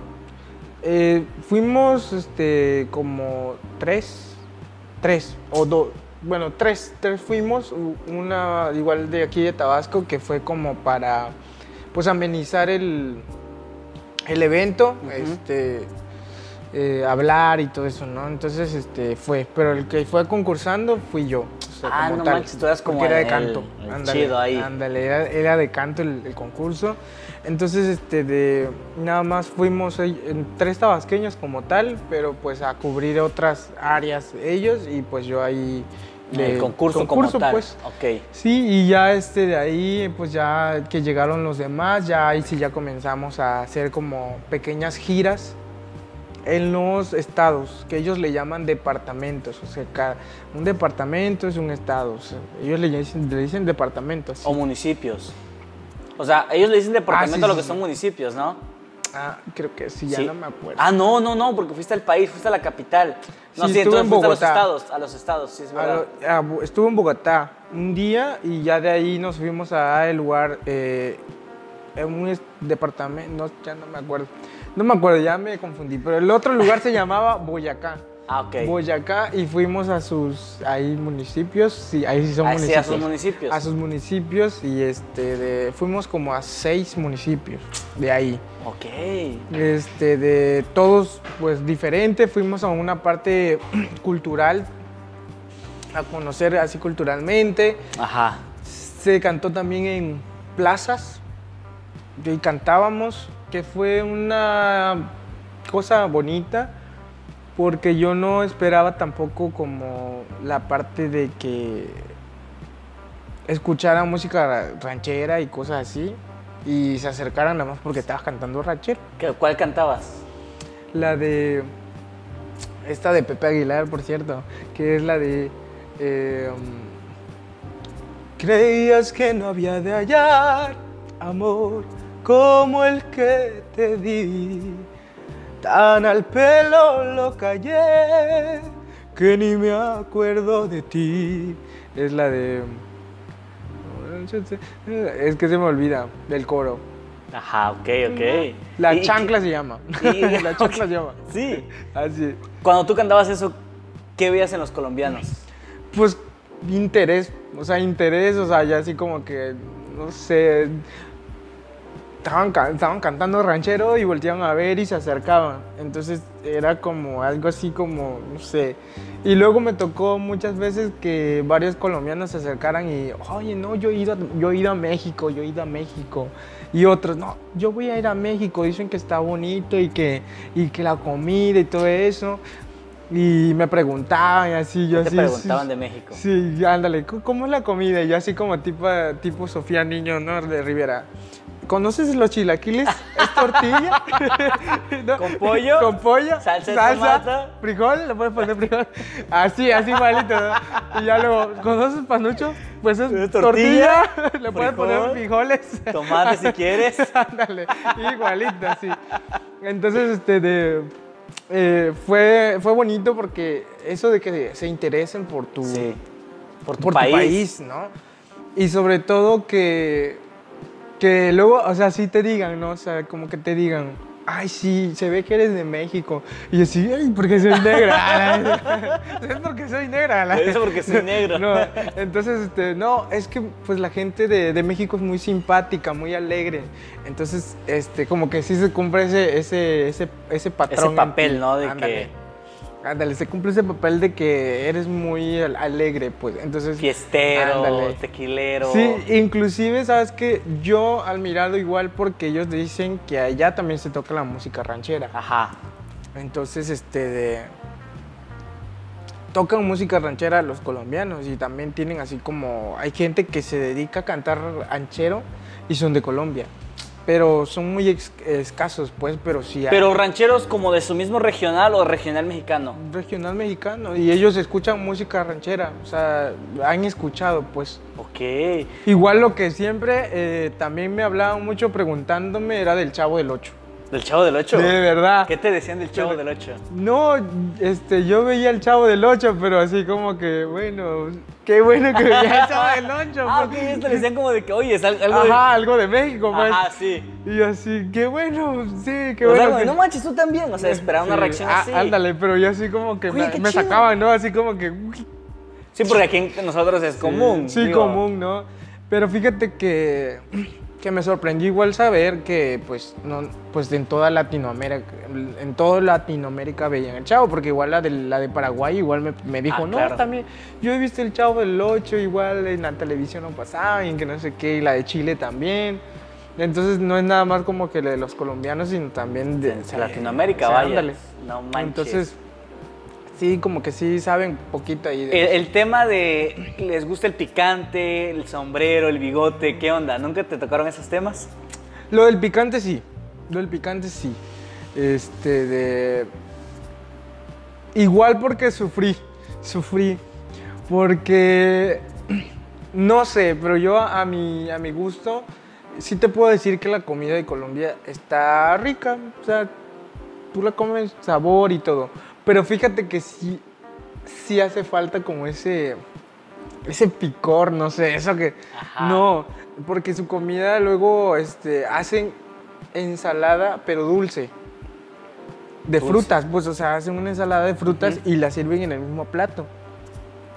Eh, fuimos este, como tres, tres o dos, bueno, tres, tres fuimos, una igual de aquí de Tabasco que fue como para pues amenizar el, el evento, este, eh, hablar y todo eso, ¿no? Entonces este, fue, pero el que fue concursando fui yo. Sea, Ah, como no tal, manches, tú eras como era de canto. el ándale, chido ahí. Ándale, era, era de canto el, el concurso. Entonces, este, de, nada más fuimos ahí en tres tabasqueños como tal, pero pues a cubrir otras áreas ellos y pues yo ahí... de el concurso, como tal. pues. Ok. Sí, y ya este de ahí, pues ya que llegaron los demás, ya ahí sí ya comenzamos a hacer como pequeñas giras en los estados, que ellos le llaman departamentos, o sea, cada, un departamento es un estado, o sea, ellos le dicen, le dicen departamentos. O municipios. O sea, ellos le dicen departamento Ah, sí, a lo sí, que sí. son municipios, ¿no? Ah, creo que sí, ya Sí. no me acuerdo. Ah, no, no, no, porque fuiste al país, fuiste a la capital. No, Sí, sí, estuve entonces en fuiste a los Bogotá. estados, a los estados, sí, es A verdad. lo- a estuve en Bogotá un día y ya de ahí nos fuimos a el lugar, eh, en un departamento, no, ya no me acuerdo. No me acuerdo, ya me confundí, pero el otro lugar se llamaba Boyacá. Ah, ok. Boyacá y fuimos a sus ahí municipios, sí, ahí sí son Ah, sí, municipios. a sus municipios. A sus municipios y este, de- fuimos como a seis municipios de ahí. Ok. Este, de todos, pues diferente. Fuimos a una parte cultural, a conocer así culturalmente. Ajá. Se cantó también en plazas y cantábamos, que fue una cosa bonita, porque yo no esperaba tampoco como la parte de que escucharan música ra- ranchera y cosas así, y se acercaran nada más porque estabas cantando ranchero. ¿Qué- ¿Cuál cantabas? La de. Esta de Pepe Aguilar, por cierto, que es la de. eh, Creías que no había de hallar amor como el que te di. Tan al pelo lo callé que ni me acuerdo de ti. Es la de... Es que se me olvida del coro. Ajá, ok, ok. La chancla se llama. y- la chancla se llama. Sí. Así. Cuando tú cantabas eso, ¿qué veías en los colombianos? Pues interés, o sea, interés, o sea, ya así como que, no sé, estaban, estaban cantando ranchero y volteaban a ver y se acercaban. Entonces era como algo así como, no sé. Y luego me tocó muchas veces que varios colombianos se acercaran y, oye, no, yo he ido, a- yo he ido a México, yo he ido a México. Y otros, no, yo voy a ir a México, dicen que está bonito y que, y que la comida y todo eso. Y me preguntaban y así, yo ¿Qué te así. preguntaban sí, de México? Sí, ándale, ¿cómo- ¿cómo es la comida? Y yo así como tipo, tipo Sofía Niño, ¿no? De Rivera. ¿Conoces los chilaquiles? ¿Es tortilla? ¿No? ¿Con pollo? ¿Con pollo? ¿Salsa tomate? ¿Frijol? ¿Le puedes poner frijol? Así, así igualito, ¿no? Y ya luego, ¿conoces panucho? Pues es ¿Es tortilla. tortilla? ¿Le puedes poner ¿Frijol? frijoles? Tomate si quieres. Ándale, igualito, así. Entonces, este, de, eh, fue, fue bonito porque eso de que se interesen por tu, Sí. Por tu por país. tu país, ¿no? Y sobre todo que, que luego, o sea, sí te digan, ¿no? O sea, como que te digan, ay, sí, se ve que eres de México. Y yo sí, ay, porque soy negra. es porque soy negra. Eso porque soy negro. No, entonces, este, no, es que pues la gente de, de México es muy simpática, muy alegre. Entonces, este, como que sí se cumple ese, ese, ese, ese patrón. papel. ¿no? De Ándale. que- Ándale, se cumple ese papel de que eres muy al- alegre, pues. Entonces, Fiestero, Ándale. tequilero. Sí, inclusive, ¿sabes que Yo al mirado igual porque ellos dicen que allá también se toca la música ranchera. Ajá. Entonces, este, de... Tocan música ranchera los colombianos y también tienen así como... Hay gente que se dedica a cantar ranchero y son de Colombia. Pero son muy escasos, pues, pero sí hay. Pero rancheros como de su mismo regional o regional mexicano. Regional mexicano y ellos escuchan música ranchera, o sea, han escuchado, pues. Ok. Igual lo que siempre eh, también me hablaban mucho preguntándome era del Chavo del Ocho. ¿Del Chavo del Ocho? De verdad. ¿Qué te decían del Chavo del Ocho? No, este, yo veía el Chavo del Ocho, pero así como que, bueno, qué bueno que veía el Chavo del Ocho. Ah, porque- esto le decían como de que, oye, es al- algo Ajá, algo de México, de... pues. Ajá, sí. Y yo así, qué bueno, sí, qué O sea, bueno. de, que- no manches, tú también. O sea, esperaba una Sí, reacción ah, así. Ándale, pero yo así como que Oye, me, me sacaban, ¿no? Así como que, Sí, porque aquí en nosotros es común. Sí, digo. común, ¿no? Pero fíjate que, que me sorprendió igual saber que, pues, no, pues en toda Latinoamérica, en toda Latinoamérica veían el Chavo, porque igual la de, la de Paraguay igual me, me dijo, Ah, no, claro. también, yo he visto el Chavo del 8, igual en la televisión no pasaba, y que no sé qué, y la de Chile también. Entonces no es nada más como que la de los colombianos, sino también de, De Latinoamérica, o sea, vaya. ándale. No manches. Entonces, sí, como que sí saben poquito ahí. El, De, el tema de les gusta el picante, el sombrero, el bigote, ¿qué onda? ¿Nunca te tocaron esos temas? Lo del picante sí. Lo del picante sí. Este, de. Igual porque sufrí. Sufrí. Porque. No sé, pero yo a mi, a mi gusto. Sí te puedo decir que la comida de Colombia está rica. O sea, tú la comes sabor y todo. Pero fíjate que sí. Sí hace falta como ese. Ese picor, no sé, eso que. Ajá. No, porque su comida luego este, hacen ensalada, pero dulce. De Dulce. frutas, pues, o sea, hacen una ensalada de frutas y la sirven en el mismo plato.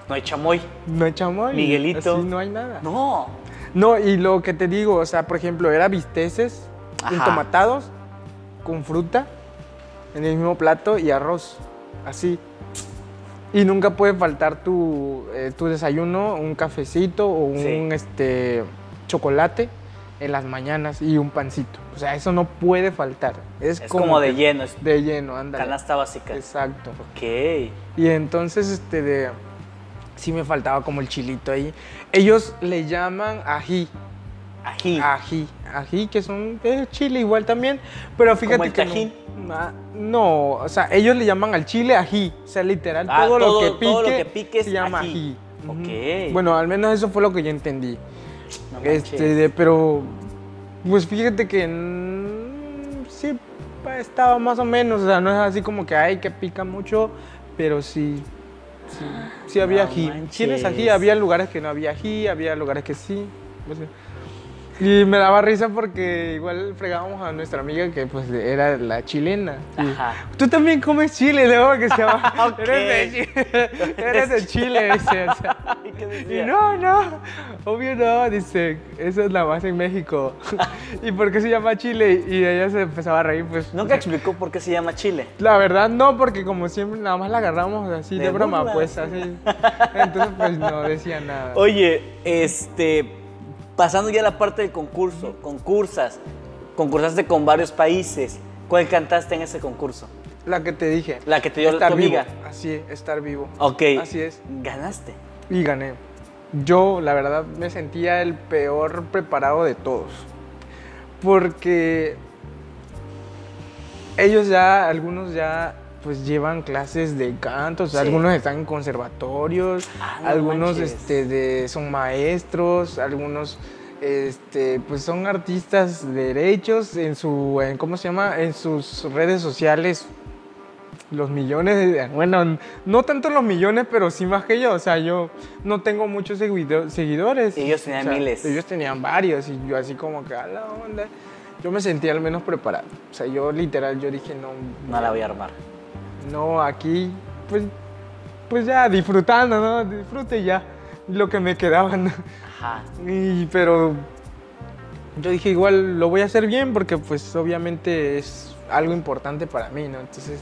No hay chamoy. No hay chamoy. Miguelito. Así no hay nada. No. No, y lo que te digo, o sea, por ejemplo, era bisteces entomatados con fruta en el mismo plato y arroz, así. Y nunca puede faltar tu, eh, tu desayuno, un cafecito o un Sí. este, chocolate en las mañanas y un pancito. O sea, eso no puede faltar. Es, Es como, de lleno, es De lleno, ándale. canasta básica. Exacto. Ok. Y entonces, este, de, sí me faltaba como el chilito ahí. Ellos le llaman ají. Ají. Ají, ají, que son chile igual también, pero fíjate el que no- Ah, No, o sea, ellos le llaman al chile ají, o sea, literal, Ah, todo, todo- lo que pique, todo lo que pique es se llama ají. ají. Bueno, al menos eso fue lo que yo entendí. No este, manches. de- pero, pues fíjate que mm, sí pa- estaba más o menos, o sea, no es así como que, ay, que pica mucho, pero sí, Sí, sí había No ají. ¿Tienes ají? manches. Había lugares que no había ají, había lugares que sí. Y me daba risa porque igual fregábamos a nuestra amiga que pues era la chilena. Ajá. Tú también comes chile, ¿no? Que se llama. Eres de Chile. Eres de Chile, dice. o sea. ¿Y qué Y no, no, obvio no, dice, eso es nada más en México. ¿Y por qué se llama Chile? Y ella se empezaba a reír, pues. Nunca explicó por qué se llama Chile. La verdad no, porque como siempre nada más la agarramos así de, De broma, burla. pues así. Entonces pues no decía nada. Oye, este, pasando ya a la parte del concurso, concursas, concursaste con varios países. ¿Cuál cantaste en ese concurso? La que te dije. La que te dio estar tu vivo. amiga. Así es, estar vivo. Ok. Así es. Ganaste. Y gané. Yo, la verdad, me sentía el peor preparado de todos. Porque ellos ya, algunos ya, pues llevan clases de canto, o sea, Sí. algunos están en conservatorios, Ah, no algunos manches. este, de, son maestros, algunos este, pues son artistas derechos en su, en, ¿cómo se llama? En sus redes sociales los millones, de- bueno, no tanto los millones, pero sí más que yo. O sea, yo no tengo muchos seguido- seguidores. Ellos tenían O sea, miles. Ellos tenían varios y yo así como que a la onda. Yo me sentía al menos preparado. O sea, yo literal, yo dije, no, No la voy a armar. No, aquí, pues, pues ya disfrutando, ¿no? Disfrute ya lo que me quedaba, ¿no? Ajá. Y, pero yo dije, igual lo voy a hacer bien porque pues obviamente es algo importante para mí, ¿no? Entonces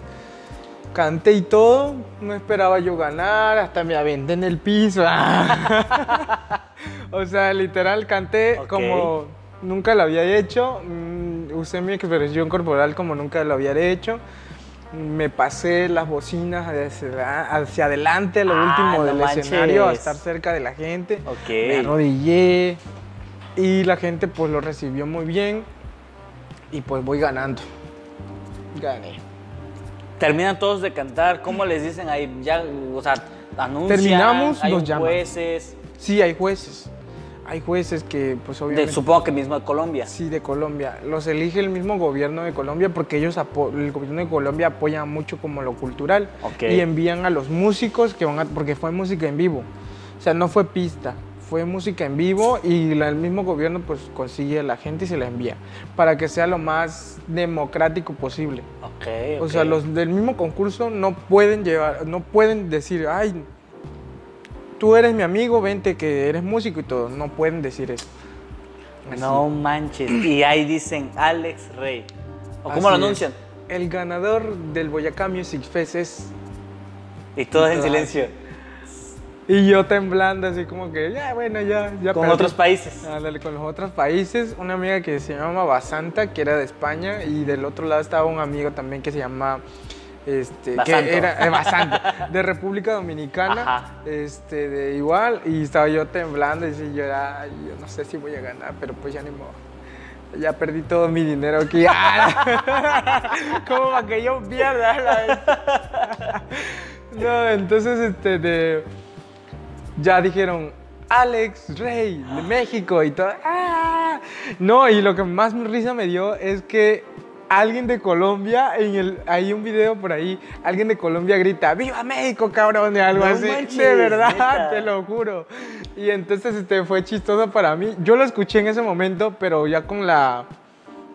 canté y todo, no esperaba yo ganar, hasta me aventé en el piso. o sea, literal canté Ok. como nunca lo había hecho, mm, usé mi expresión corporal como nunca lo había hecho. Me pasé las bocinas hacia, hacia adelante, a lo Ah, último del escenario, a estar cerca de la gente. Me arrodillé y la gente pues lo recibió muy bien y pues voy ganando. Gané. Terminan todos de cantar. ¿Cómo les dicen ahí? Ya, o sea, anuncian. Terminamos, hay llaman. jueces. Sí, hay jueces. Hay jueces que pues De, obviamente... supongo que mismo de Colombia. Sí, de Colombia. Los elige el mismo gobierno de Colombia porque ellos, el gobierno de Colombia apoya mucho como lo cultural. Ok. Y envían a los músicos que van a, porque fue música en vivo. O sea, no fue pista, fue música en vivo y la- el mismo gobierno pues consigue a la gente y se la envía para que sea lo más democrático posible. Ok, O ok. sea, los del mismo concurso no pueden llevar, no pueden decir, ay, tú eres mi amigo, vente que eres músico y todo. No pueden decir eso. Así. No manches. Y ahí dicen Alex Rey. ¿O cómo Así lo es. anuncian? El ganador del Boyacá Music Fest es... Y todos en silencio. Y yo temblando así como que, ya, bueno, ya, ya Con perdí". otros países. Ándale, con los otros países. Una amiga que se llama Basanta, que era de España, y del otro lado estaba un amigo también que se llama... Este, que era eh, Basanto, de República Dominicana, Ajá. este, de igual, y estaba yo temblando y decía yo, "Ay, yo no sé si voy a ganar, pero pues ya ni modo. Ya perdí todo mi dinero aquí. Como para que yo pierda la. No, entonces este de ya dijeron Alex Rey de México y todo. ¡Ah! No, y lo que más risa me dio es que alguien de Colombia, en el, hay un video por ahí, alguien de Colombia grita, ¡Viva México, cabrón! de algo No así. manches, de verdad, neta. te lo juro. Y entonces este, fue chistoso para mí. Yo lo escuché en ese momento, pero ya con la...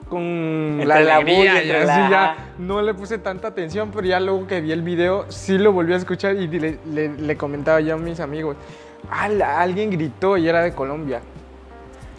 Con la alegría, bulla, y ya no le puse tanta atención, pero ya luego que vi el video, sí lo volví a escuchar y le, le- le comentaba yo a mis amigos, "Al- alguien gritó y era de Colombia.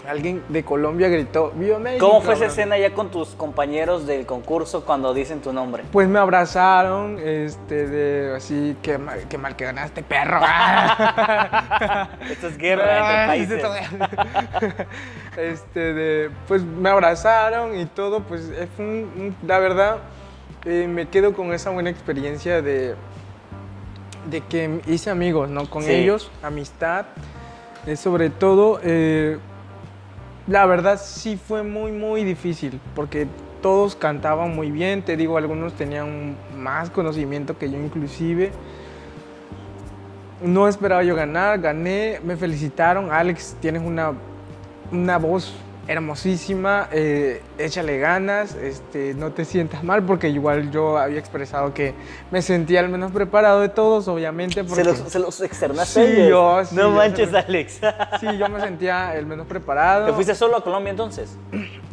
Alguien de Colombia gritó, ¡Viva México! ¿Cómo fue esa cabrón". escena ya con tus compañeros del concurso cuando dicen tu nombre? Pues me abrazaron, este, de así, qué mal, qué mal que ganaste, perro. Esto es guerra entre sí, países. este, de, pues me abrazaron y todo, pues eh, fue un- un- la verdad, eh, me quedo con esa buena experiencia de, de que hice amigos, ¿no? Con Sí. ellos, amistad, eh, sobre todo, eh, la verdad sí fue muy, muy difícil, porque todos cantaban muy bien, te digo, algunos tenían más conocimiento que yo inclusive. No esperaba yo ganar, gané, me felicitaron. Alex, tienes una, una voz hermosísima, eh, échale ganas, este, no te sientas mal, porque igual yo había expresado que me sentía al menos preparado de todos, obviamente. Porque... ¿Se, los, ¿Se los externaste Sí, yo, sí, No manches, Alex. Sí, yo me sentía el menos preparado. ¿Te fuiste solo a Colombia entonces?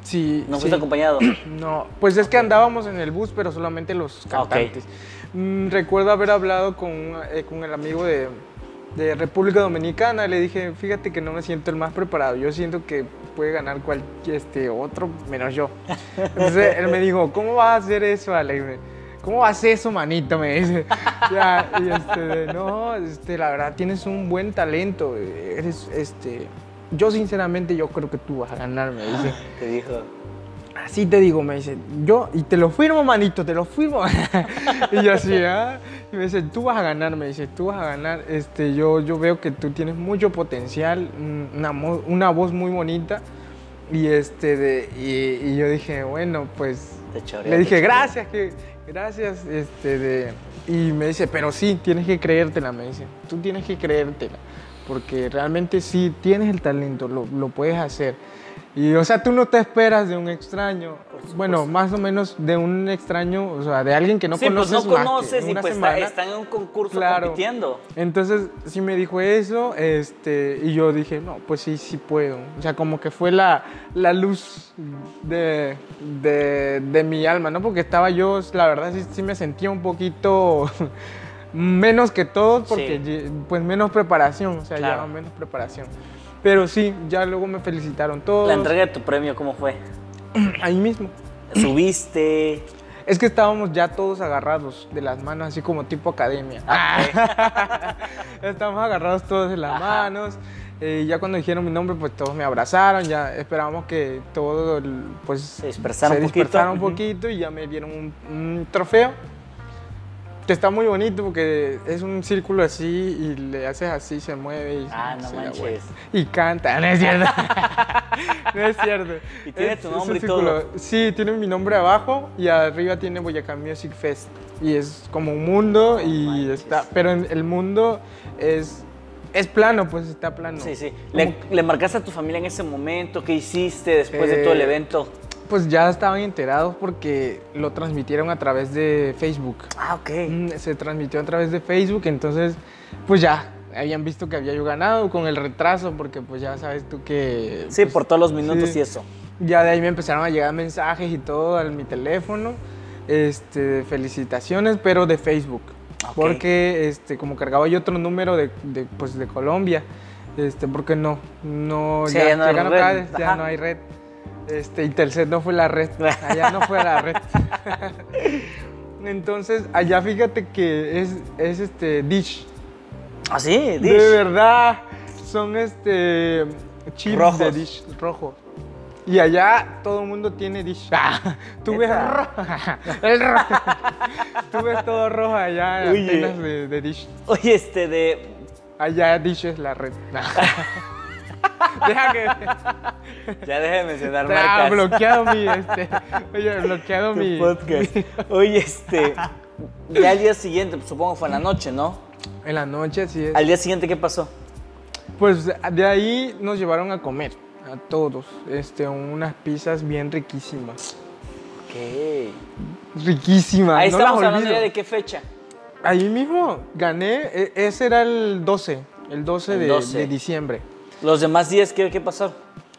Sí. ¿No sí. fuiste acompañado? No, pues es que andábamos en el bus, pero solamente los cantantes. Mm, recuerdo haber hablado con, eh, con el amigo de, de República Dominicana. Le dije, fíjate que no me siento el más preparado. Yo siento que puede ganar cualquier este, otro menos yo. Entonces él me dijo, ¿cómo vas a hacer eso, Alex? ¿Cómo vas a hacer eso, manito? Me dice. Ya, y este, no, este, la verdad tienes un buen talento. Eres, este, yo sinceramente yo creo que tú vas a ganar, me dice. Te dijo. Así te digo, me dice, yo, y te lo firmo, manito, te lo firmo. y yo así, ¿ah? Y me dice, tú vas a ganar, me dice, tú vas a ganar. Este, yo, yo veo que tú tienes mucho potencial, mm, una, una voz muy bonita. Y, este, de, y, y yo dije, bueno, pues, Te choreó, le dije, gracias, que, gracias, este, de, y me dice, pero sí, tienes que creértela, me dice, tú tienes que creértela, porque realmente sí, tienes el talento, lo, lo puedes hacer. Y, o sea, tú no te esperas de un extraño, bueno, más o menos de un extraño, o sea, de alguien que no sí, pues conoces no más que conoces y pues está- semana. están en un concurso Claro. compitiendo. Entonces sí me dijo eso, este, y yo dije, no, pues sí, sí puedo. O sea, como que fue la, la luz de, de, de mi alma, ¿no? Porque estaba yo, la verdad, sí, sí me sentía un poquito menos que todos, porque Sí. pues menos preparación, o sea, Claro. llevaba menos preparación. Pero sí, ya luego me felicitaron todos. La entrega de tu premio, ¿cómo fue? Ahí mismo. ¿Subiste? Es que estábamos ya todos agarrados de las manos, así como tipo academia. estábamos agarrados todos de las Ajá. manos. eh, ya cuando dijeron mi nombre, pues todos me abrazaron. Ya esperábamos que todo, el- pues, Se dispersaron se un poquito. un poquito y ya me dieron un, un trofeo. Que está muy bonito porque es un círculo así y le haces así, se mueve y Ah, no manches. Y canta, no es cierto. no es cierto. Y tiene Es- tu nombre y todo. Sí, tiene mi nombre abajo y arriba tiene Boyacá Music Fest. Y es como un mundo y manches. está, pero el mundo es, es plano, pues está plano. Sí, sí. ¿Le, le marcaste a tu familia en ese momento? ¿Qué hiciste después de todo el Eh, evento? Pues ya estaban enterados porque lo transmitieron a través de Facebook. Ah, ok. Mm, Se transmitió a través de Facebook, entonces pues ya habían visto que había yo ganado con el retraso porque pues ya sabes tú que... Sí, pues, por todos los minutos sí. y eso. Ya de ahí me empezaron a llegar mensajes y todo a mi teléfono, este, felicitaciones, pero de Facebook. Ok. Porque este, como cargaba yo otro número de, de, pues, de Colombia, este, porque no, no, Sí, ya, ya no llegaron red, ya no hay red. Este, Telcel no fue la red, allá no fue la red. Entonces, allá fíjate que es, es este, Dish. ¿Ah, sí? De Dish. verdad, son este chips de Rojos. dish rojo. Y allá todo el mundo tiene dish. Tú ves. El rojo. Tú ves todo rojo allá en Oye. antenas de, de dish. Oye, este de... Allá dish es la red. Deja que. Ya deja de mencionar Ah, marcas. bloqueado mi este. Oye, bloqueado Tu mi. podcast. Oye, este... Ya al día siguiente, supongo que fue en la noche, ¿no? En la noche, así es. Al día siguiente, ¿qué pasó? Pues de ahí nos llevaron a comer. A todos. Este, unas pizzas bien riquísimas. Ok. Riquísimas. Ahí no estamos hablando ya de qué fecha. Ahí mismo gané, e- ese era el 12, el 12, El de, 12. de diciembre. Los demás días, ¿qué, qué pasó?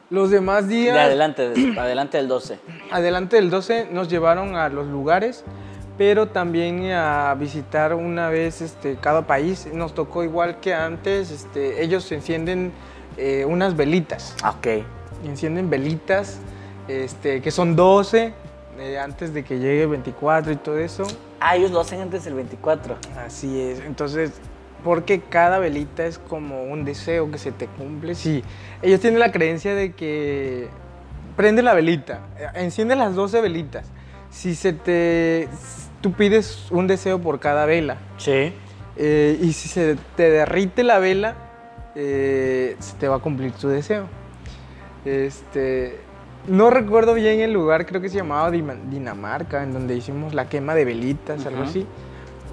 Los demás días, De adelante, de- adelante del 12. adelante del 12, nos llevaron a los lugares, pero también a visitar una vez este, cada país. Nos tocó igual que antes, este, ellos encienden eh, unas velitas, Ok. encienden velitas, este, que son 12, eh, antes de que llegue 24 y todo eso. Ah, ellos lo hacen antes del 24. Así es, entonces, porque cada velita es como un deseo que se te cumple. Sí, ellos tienen la creencia de que prende la velita, enciende las 12 velitas. Si se te. Tú pides un deseo por cada vela. Sí. eh, y si se te derrite la vela, eh, se te va a cumplir tu deseo. Este. No recuerdo bien el lugar, creo que se llamaba Dinamarca, en donde hicimos la quema de velitas, algo así.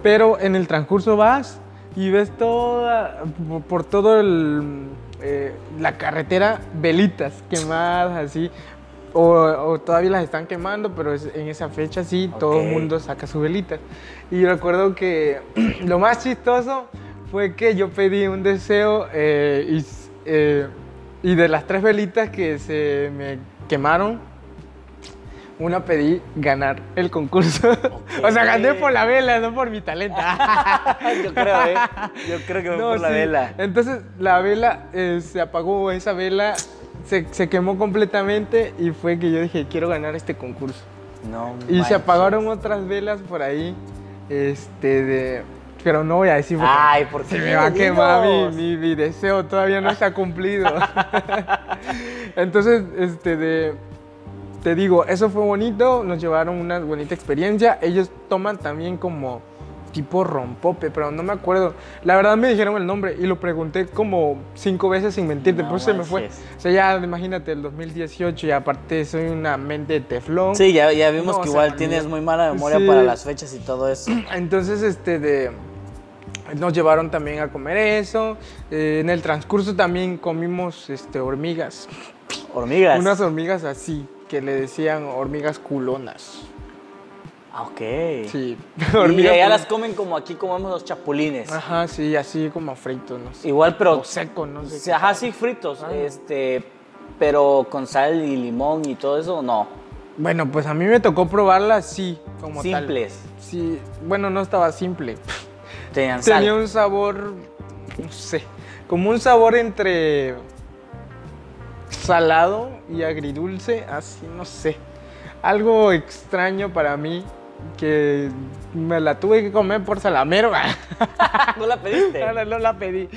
Pero en el transcurso vas y ves toda, por- todo el, eh, la carretera, velitas quemadas así. O, o todavía las están quemando, pero es- en esa fecha sí, todo el mundo saca sus velitas. Y recuerdo que lo más chistoso fue que yo pedí un deseo eh, y, eh, y de las tres velitas que se me quemaron, una pedí ganar el concurso. o sea, gané por la vela, no por mi talento. Yo creo, ¿eh? Yo creo que fue No, por la vela. Entonces la vela eh, se apagó, esa vela se, se quemó completamente y fue que yo dije, quiero ganar este concurso. No Y se apagaron otras velas por ahí, este, de... Pero no voy a decir porque Ay, ¿por qué? se me va a quemar mi, mi- mi deseo, todavía no está cumplido. Entonces, este, de, te digo, eso fue bonito, nos llevaron una bonita experiencia. Ellos toman también como tipo rompope, pero no me acuerdo. La verdad me dijeron el nombre y lo pregunté como cinco veces sin mentirte, No pues se me fue. O sea, ya imagínate el 2018 y aparte soy una mente de teflón. Sí, ya, ya vimos No, que igual tienes muy mala memoria Sí. para las fechas y todo eso. Entonces, este, de, nos llevaron también a comer eso. Eh, en el transcurso también comimos este, hormigas. Hormigas. Unas hormigas así, que le decían hormigas culonas. Ah, ok. Sí, Y hormigas allá las comen como aquí comemos los chapulines. Ajá, sí, así como fritos, no sé. Igual, pero... O seco, no sé. Sí, Ajá, sí, fritos. Ah. Este, pero con sal y limón y todo eso, no. Bueno, pues a mí me tocó probarla así, como tal. Simples. Sí, bueno, no estaba simple. Tenían sal. Tenía un sabor, no sé, como un sabor entre salado y agridulce, así, no sé. Algo extraño para mí que me la tuve que comer por salamero. ¿No la pediste? no, no la pedí.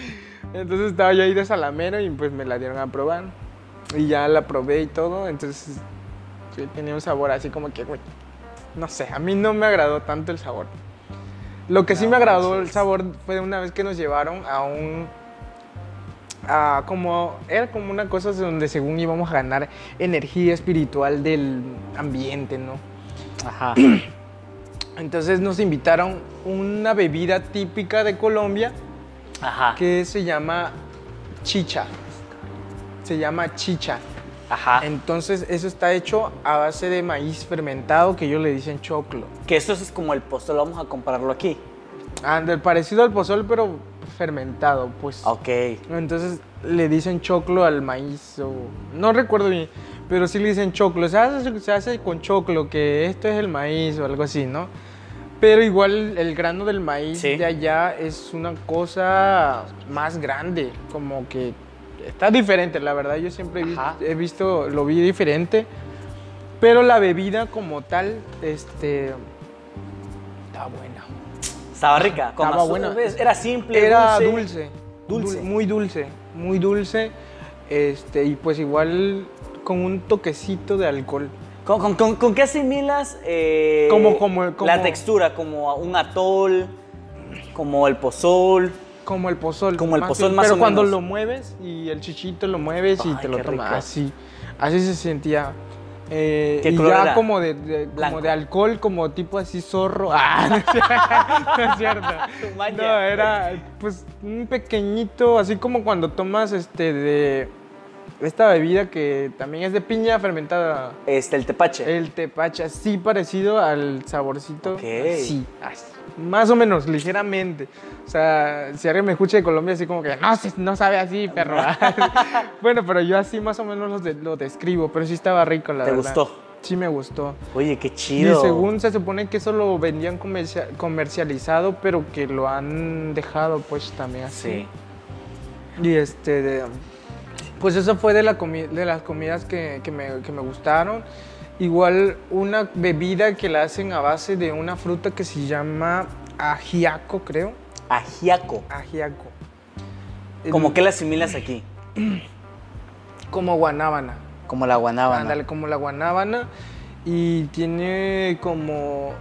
Entonces estaba yo ahí de salamero y pues me la dieron a probar. Y ya la probé y todo, entonces tenía un sabor así como que, güey, no sé, a mí no me agradó tanto el sabor. Lo que sí me agradó el sabor fue una vez que nos llevaron a un... A como, era como una cosa donde según íbamos a ganar energía espiritual del ambiente, ¿no? Ajá. Entonces nos invitaron una bebida típica de Colombia Ajá. que se llama chicha. Se llama chicha. Ajá. Entonces eso está hecho a base de maíz fermentado que ellos le dicen choclo. Que esto es como el postre, vamos a compararlo aquí. Ah, del parecido al pozol, pero fermentado, pues. Ok. Entonces le dicen choclo al maíz o... No recuerdo bien, pero sí le dicen choclo. Se hace, se hace con choclo, que esto es el maíz o algo así, ¿no? Pero igual el grano del maíz Sí. de allá es una cosa más grande, como que está diferente, la verdad. Yo siempre Ajá. he visto, lo vi diferente, pero la bebida como tal, este, está buena. Estaba rica. con Estaba buena. Era simple. Era dulce. dulce. Dulce. Dul- muy dulce. Muy dulce. Este, y pues igual con un toquecito de alcohol. ¿Con, con- con- con qué asimilas eh, Como- como- como- la textura? ¿Como un atol? ¿Como el pozol? Como el pozol. Como el pozol, más Pero o cuando menos. lo mueves y el chichito lo mueves y te lo tomas. Así. Así se sentía. Eh, ¿Qué y color ya era? como de, como de alcohol, como tipo así zorro. Ah, no es cierto. No, era pues un pequeñito, así como cuando tomas este de esta bebida que también es de piña fermentada. Este, el tepache. El tepache, así parecido al saborcito. Ok. Sí. Más o menos, ligeramente. O sea, si alguien me escucha de Colombia, así como que no, no sabe así, perro. bueno, pero yo así más o menos lo, de- lo describo, pero sí estaba rico, la ¿Te verdad. gustó? Sí me gustó. Oye, qué Y chido. según se supone que eso lo vendían comercia- comercializado, pero que lo han dejado pues también así. Sí. Y este, de- pues eso fue de, la comi- de las comidas que, que me, que me gustaron. Igual una bebida que la hacen a base de una fruta que se llama ajiaco, creo. Ajiaco. Ajiaco. ¿Cómo que la asimilas aquí? Como guanábana. Como la guanábana. Ándale, como la guanábana. Y tiene como.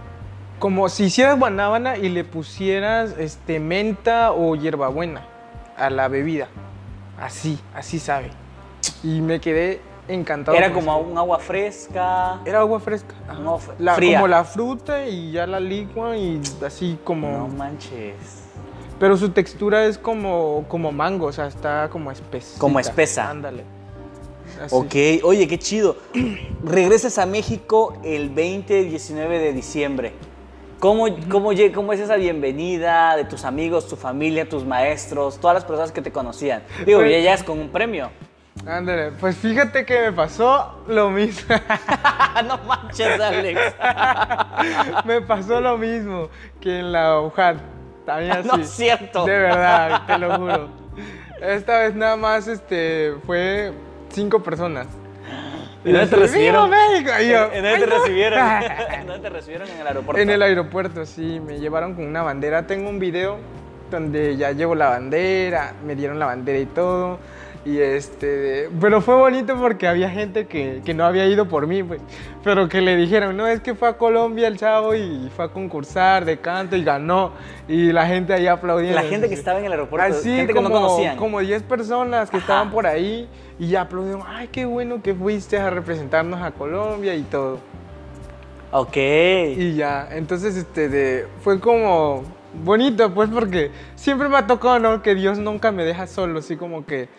Como si hicieras guanábana y le pusieras este, menta o hierbabuena a la bebida. Así, así sabe. Y me quedé encantado. Era como eso. un agua fresca. Era agua fresca. No, La- fría. Como la fruta y ya la licuan y así como. No manches. Pero su textura es como, como mango, o sea, está como espesa. Como espesa. Ándale. Así. Ok, oye, qué chido. Regresas a México el 20 y 19 de diciembre. ¿Cómo, cómo, lle- ¿Cómo es esa bienvenida de tus amigos, tu familia, tus maestros, todas las personas que te conocían? Digo, Pues- ya llegas con un premio. Ándale, pues fíjate que me pasó lo mismo. no manches, Alex. me pasó lo mismo que en la UJAT. También así. No es cierto. De verdad, te lo juro. Esta vez nada más este, fue cinco personas. ¿Y dónde te recibieron? ¡Viva México! Y yo, ¿En dónde te recibieron? ¿En dónde te recibieron? En el aeropuerto. En el aeropuerto, sí, me llevaron con una bandera. Tengo un video donde ya llevo la bandera, me dieron la bandera y todo. Y este, pero fue bonito porque había gente que, que no había ido por mí, pues, pero que le dijeron, no, es que fue a Colombia el chavo y fue a concursar de canto y ganó. Y la gente ahí aplaudiendo. La gente que estaba en el aeropuerto, Así gente que como, no conocían. como 10 personas que Ajá. estaban por ahí y ya aplaudieron, ay, qué bueno que fuiste a representarnos a Colombia y todo. Ok. Y ya, entonces este de, fue como bonito, pues porque siempre me ha tocado, ¿no? Que Dios nunca me deja solo, así como que,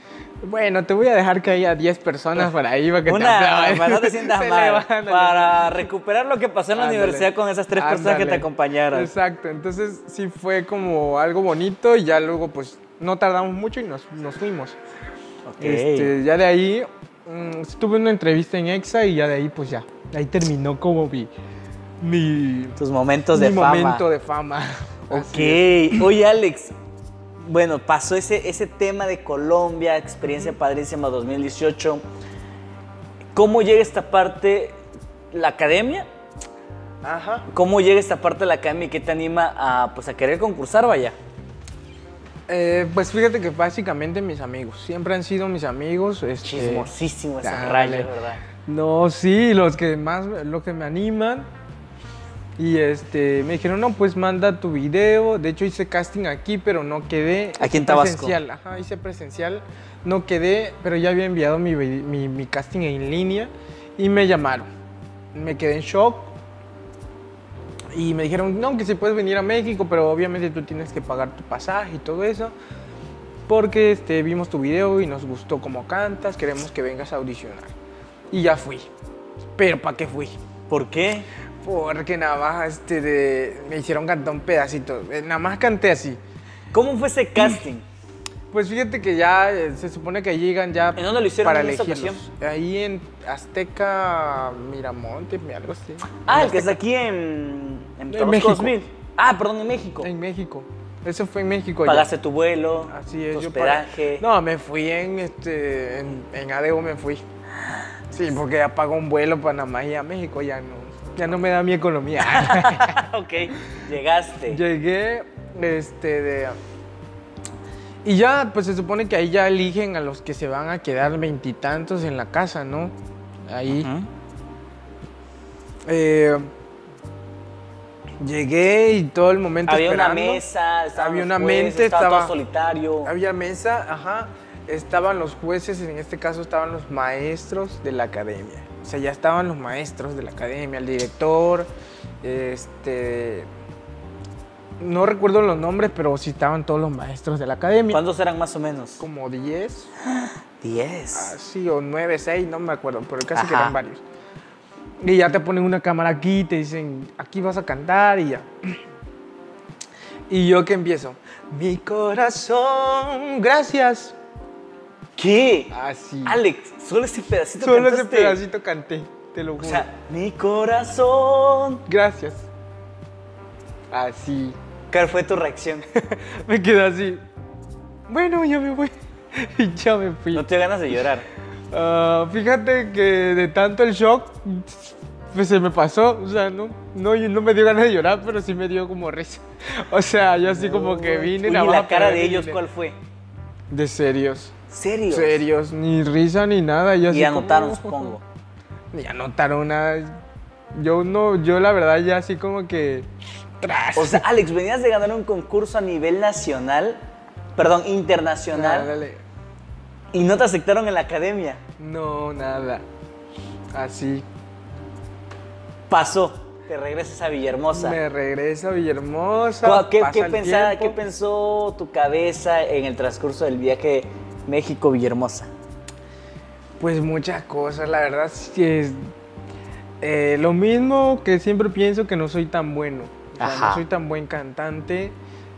bueno, te voy a dejar que haya 10 personas por ahí para que te Una, aplaudan". para no te sientas mal, para recuperar lo que pasó en la Ándale. universidad con esas tres personas que te acompañaron. Exacto, entonces sí fue como algo bonito y ya luego pues no tardamos mucho y nos, nos fuimos. Ok. Este, ya de ahí mm, tuve una entrevista en EXA y ya de ahí pues ya, ahí terminó como mi, mi, Tus momentos mi de fama. momento de fama. Ok. Oye, Alex. Bueno, pasó ese, ese tema de Colombia, experiencia padrísima 2018. ¿Cómo llega esta parte, la academia? Ajá. ¿Cómo llega esta parte de la academia y qué te anima a, pues, a querer concursar, vaya? Eh, pues fíjate que básicamente mis amigos, siempre han sido mis amigos. Este, Chismosísimo ese rayo, ¿verdad? No, sí, los que más, los que me animan. Y este, me dijeron, no, pues manda tu video. De hecho, hice casting aquí, pero no quedé. Aquí en Tabasco. Presencial, ajá, hice presencial. No quedé, pero ya había enviado mi, mi, mi casting en línea y me llamaron. Me quedé en shock. Y me dijeron, no, que si puedes venir a México, pero obviamente tú tienes que pagar tu pasaje y todo eso. Porque este, vimos tu video y nos gustó cómo cantas, queremos que vengas a audicionar. Y ya fui. Pero ¿para qué fui? ¿Por qué? Porque nada más este, de- me hicieron cantar un pedacito. Eh, Nada más canté así. ¿Cómo fue ese casting? Pues fíjate que ya eh, se supone que llegan ya ¿En dónde lo hicieron para en esta elegirlos. Ahí en Azteca Miramonte, algo así. Ah, el que está aquí en, en México. 2000. Ah, perdón, en México. En México. Eso fue en México. Pagaste tu vuelo, Así es, tu yo pagué. hospedaje. No, me fui en este en, en ADO me fui. Sí, porque ya pagó un vuelo para Panamá y a México ya no ya no me da mi economía. ok, llegaste. Llegué este de y ya pues se supone que ahí ya eligen a los que se van a quedar veintitantos en la casa, ¿no? Ahí eh, llegué y todo el momento Había una mesa, Había una jueces, mente, estaba, estaba- todo solitario. Había mesa, ajá. Estaban los jueces, en este caso estaban los maestros de la academia. O sea, ya estaban los maestros de la academia, el director, este... No recuerdo los nombres, pero sí estaban todos los maestros de la academia. ¿Cuántos eran más o menos? Como 10, Diez. así, o 9, 6, no me acuerdo, pero casi que eran varios. Y ya te ponen una cámara aquí, te dicen, aquí vas a cantar y ya. Y yo que empiezo, mi corazón, gracias. ¿Qué? Así. Alex, solo ese pedacito Solo ese pedacito canté, te lo O juro. sea, mi corazón. gracias. Así. ¿Cuál fue tu reacción? Me quedé así. Bueno, ya me voy. Y ya me fui. No te ganas de llorar. Ah, fíjate que de tanto el shock, pues se me pasó. O sea, no, no, no me dio ganas de llorar, pero sí me dio como risa. O sea, yo así como que vine nada ¿y la cara de ellos cuál fue? De serios. ¿Serio? Serios, ni risa ni nada. Así Y como- anotaron, supongo. Ni anotaron nada. Yo no, yo la verdad ya así como que. Tras. O sea, Alex, venías de ganar un concurso a nivel nacional, perdón, internacional, Dale. y no te aceptaron en la academia. No, nada. Así. Pasó. Te regresas a Villahermosa. Me regreso a Villahermosa. ¿Cu- ¿Qué, pensaba- qué pensó tu cabeza en el transcurso del viaje México-Villahermosa? Pues muchas cosas, la verdad sí es eh, lo mismo que siempre pienso que no soy tan bueno. O sea, Ajá. no soy tan buen cantante.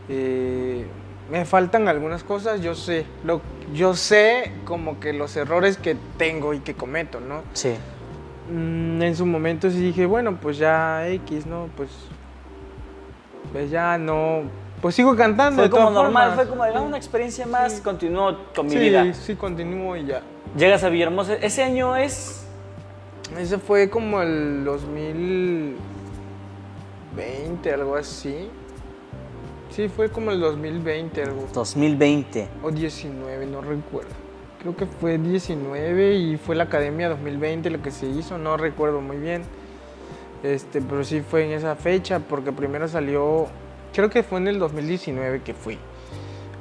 eh, me faltan algunas cosas, yo sé. Lo, yo sé como que los errores que tengo y que cometo, ¿no? Sí. Mm, en su momento sí dije, bueno, pues ya X, ¿no? Pues, pues ya no. Pues sigo cantando. Fue como normal, formas. fue como "Ah, una experiencia más, Sí. continuó con mi Sí, vida. sí, continúo y ya. Llegas a Villahermosa, ese año es Ese fue como el 2020, algo así. Sí, fue como el 2020, algo. 2020. O 19, no recuerdo. Creo que fue 19 y fue la Academia 2020 lo que se hizo, no recuerdo muy bien. Este, pero sí fue en esa fecha porque primero salió, creo que fue en el 2019 que fui.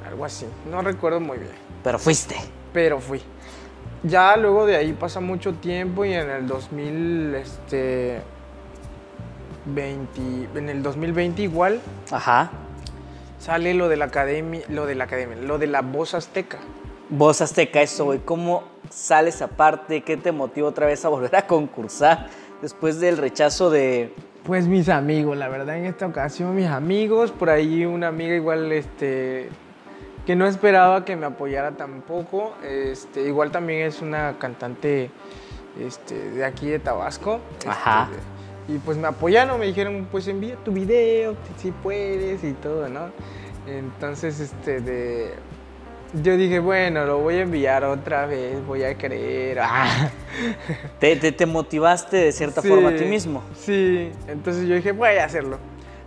Algo así, no recuerdo muy bien Pero fuiste. pero fui. Ya luego de ahí pasa mucho tiempo y en el 2000, este, 20, en el 2020 igual Ajá. sale lo de la academia, lo de la academia, lo de la voz azteca. Voz Azteca, eso, güey. ¿Cómo sales aparte? ¿Qué te motiva otra vez a volver a concursar después del rechazo de... Pues mis amigos, la verdad en esta ocasión mis amigos, por ahí una amiga igual, este, que no esperaba que me apoyara tampoco, este, igual también es una cantante, este, de aquí de Tabasco. este, Ajá. y pues me apoyaron, me dijeron, pues envía tu video, si puedes y todo, ¿no? Entonces, este, de, yo dije, bueno, lo voy a enviar otra vez, voy a creer. ah. Te, te- te motivaste de cierta Sí, forma a ti mismo? Sí, entonces yo dije, voy a hacerlo.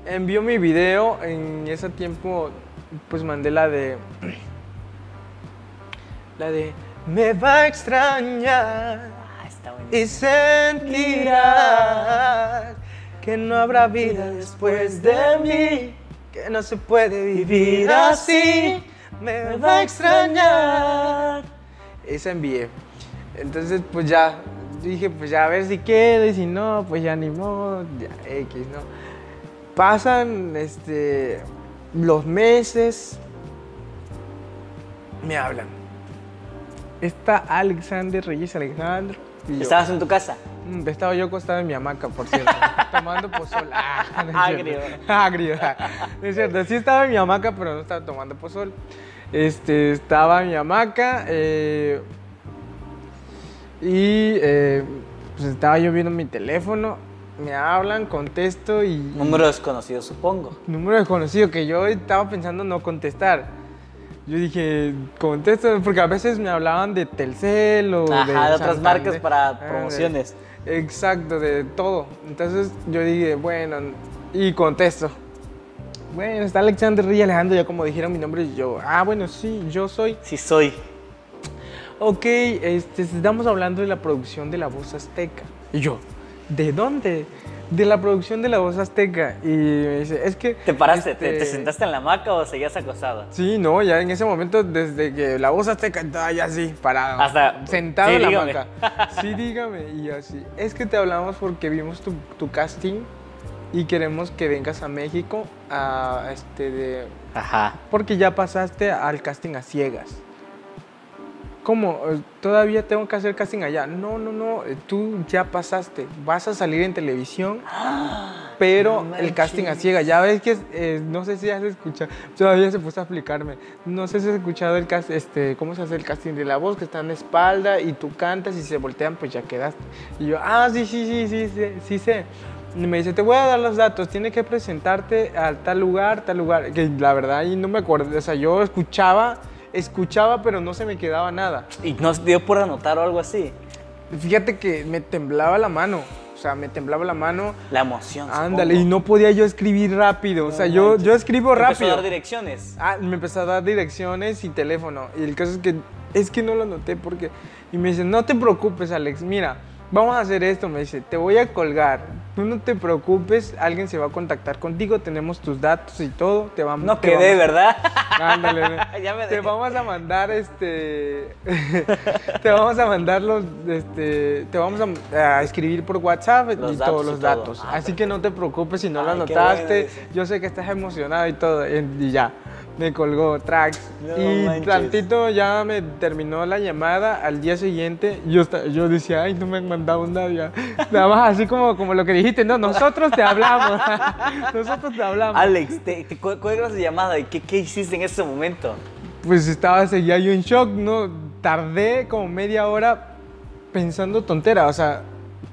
Envió mi video, en ese tiempo pues mandé la de... La de... Me va a extrañar Ah, está bueno. y sentirás que no habrá vida después de mí, que no se puede vivir así. Me va a extrañar. Esa envié. Entonces, pues ya, dije, pues ya a ver si queda y si no, pues ya ni modo, ya X, ¿no? Pasan este, los meses, me hablan. Está Alexander Reyes Alejandro. Y yo. ¿Estabas en tu casa? Mm, Estaba yo acostado en mi hamaca, por cierto, tomando pozol. Ah, no Agrio. Agrio. No es cierto, sí estaba en mi hamaca, pero no estaba tomando pozol. Este, estaba en mi hamaca eh, y eh, pues estaba yo viendo mi teléfono, me hablan, contesto y... Número desconocido, supongo. Número desconocido que yo estaba pensando no contestar. Yo dije, contesto, porque a veces me hablaban de Telcel o Ajá, de otras Santander. marcas para Ah, promociones. Exacto, de todo. Entonces yo dije, bueno, y contesto. Bueno, está Alexander Rey Alejandro, ya como dijeron mi nombre, y yo, ah, bueno, sí, yo soy. Sí soy. Ok, este, estamos hablando de la producción de La Voz Azteca. Y yo, ¿de dónde? De la producción de La Voz Azteca. Y me dice, es que... ¿Te paraste? ¿Te, este, te sentaste en la hamaca o seguías acostada? Sí, no, ya en ese momento, desde que La Voz Azteca estaba ya así, parado. Hasta- Sentado sí, en la hamaca. Sí, dígame. Y yo así, es que te hablamos porque vimos tu, tu casting y queremos que vengas a México a este de... Ajá. Porque ya pasaste al casting a ciegas. ¿Cómo? Eh, ¿Todavía tengo que hacer casting allá? No, no, no. eh, Tú ya pasaste. Vas a salir en televisión, pero No el casting a ciegas. Ya ves que, eh, no sé si has escuchado, todavía se puso a explicarme. No sé si has escuchado el cast, este, cómo se hace el casting de la voz, que está en la espalda y tú cantas y se voltean, pues ya quedaste. Y yo, ah, sí, sí, sí, sí, sí, sí sé. Y me dice, te voy a dar los datos, tienes que presentarte a tal lugar, tal lugar. Que la verdad ahí no me acuerdo, o sea, yo escuchaba, escuchaba, pero no se me quedaba nada. ¿Y no dio por anotar o algo así? Fíjate que me temblaba la mano, o sea, me temblaba la mano. La emoción. Ándale, y supongo. no podía yo escribir rápido, o sea, yo, manches. yo escribo Te empezó a rápido. dar direcciones. Ah, me empezó a dar direcciones y teléfono. Y el caso es que es que no lo noté porque y me dice, "No te preocupes, Alex, mira, vamos a hacer esto, me dice, te voy a colgar, tú no te preocupes, alguien se va a contactar contigo, tenemos tus datos y todo, te vamos No te quedé, vamos- ¿verdad? Ándale, Ya me te vamos a mandar este, te vamos a mandar los, este, te vamos a, a escribir por WhatsApp Los y todos y los todo. datos. Ah, Así que no te preocupes si no lo Ay, qué anotaste. bueno. Yo sé que estás emocionado y todo y ya. Me colgó tracks No y manches. tantito ya me terminó la llamada. Al día siguiente yo, yo decía, ay, no me han mandado nada. ya". Nada más así como, como lo que dijiste, no, nosotros te hablamos. nosotros te hablamos. Alex, te, te cu- cuelgas de llamada. ¿Y qué, qué hiciste en ese momento? Pues estaba, seguía yo en shock, ¿no? Tardé como media hora pensando tontera, o sea,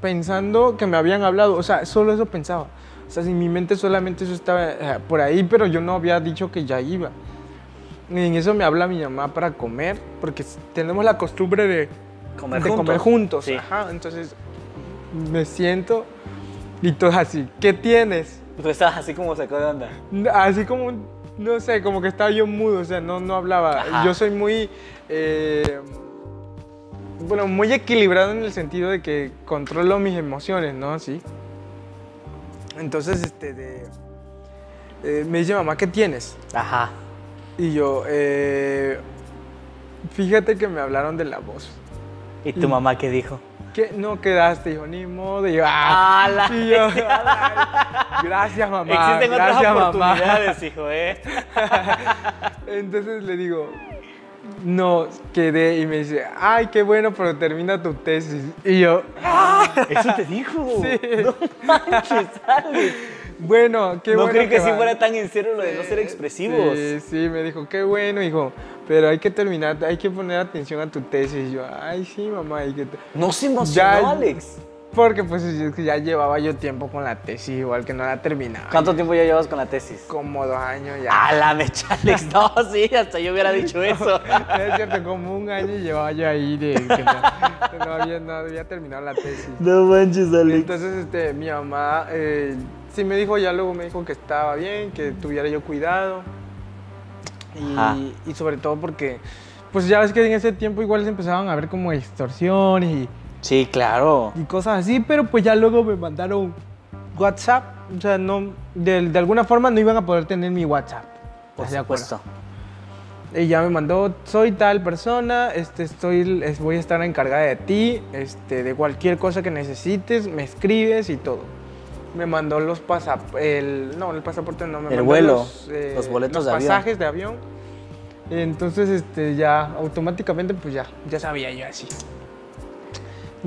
pensando que me habían hablado, o sea, solo eso pensaba. O sea, en mi mente solamente eso estaba eh, por ahí, pero yo no había dicho que ya iba. Y en eso me habla mi mamá para comer, porque tenemos la costumbre de Comer de juntos. comer juntos. Sí. Ajá, entonces me siento y todo así, ¿qué tienes? Tú estabas así como sacó de onda. Así como, no sé, como que estaba yo mudo, o sea, no, no hablaba. Ajá. Yo soy muy, eh, bueno, muy equilibrado en el sentido de que controlo mis emociones, ¿no? Sí. Entonces, este, de- eh, me dice, mamá, ¿qué tienes? Ajá. Y yo, eh, fíjate que me hablaron de la voz. ¿Y tu Y- mamá qué dijo? ¿Qué? No quedaste, hijo, ni modo. Y yo, ah, la y yo, "Ay, gracias, mamá. Existen otras gracias, mamá". oportunidades, hijo, ¿eh? Entonces le digo, no, quedé y me dice, ay, qué bueno, pero termina tu tesis. Y yo, Eso te dijo. Sí. No manches, Alex. bueno, qué no bueno. creí que, sí va". fuera tan en serio lo de no ser expresivos. Sí, sí, me dijo, qué bueno, hijo, pero hay que terminar, hay que poner atención a tu tesis. Y yo, ay, sí, mamá. hay que te-". No se emocionó, Ya- Alex. Porque pues es que ya llevaba yo tiempo con la tesis, igual que no la terminaba. ¿Cuánto tiempo ya llevas con la tesis? Como dos años ya. A la mecha, Alex. No, sí, hasta yo hubiera dicho eso. No es cierto, como un año llevaba yo ahí de que no, no había, no había terminado la tesis. No manches, Alex. Entonces, este, mi mamá eh, sí me dijo, ya luego me dijo que estaba bien, que tuviera yo cuidado. Y sobre todo porque, pues ya ves que en ese tiempo igual se empezaban a ver como extorsiones y, Sí, claro. y cosas así, pero pues ya luego me mandaron WhatsApp. O sea, no, de, de alguna forma no iban a poder tener mi WhatsApp. Por ¿Estás de acuerdo? supuesto. Ella me mandó, soy tal persona, este, estoy, es- voy a estar encargada de ti, este, de cualquier cosa que necesites, me escribes y todo. Me mandó los pasaportes, no, el pasaporte no, me El mandó vuelo, los, eh, los boletos los de avión. pasajes de avión. Entonces, este, ya automáticamente, pues ya, ya sabía yo así.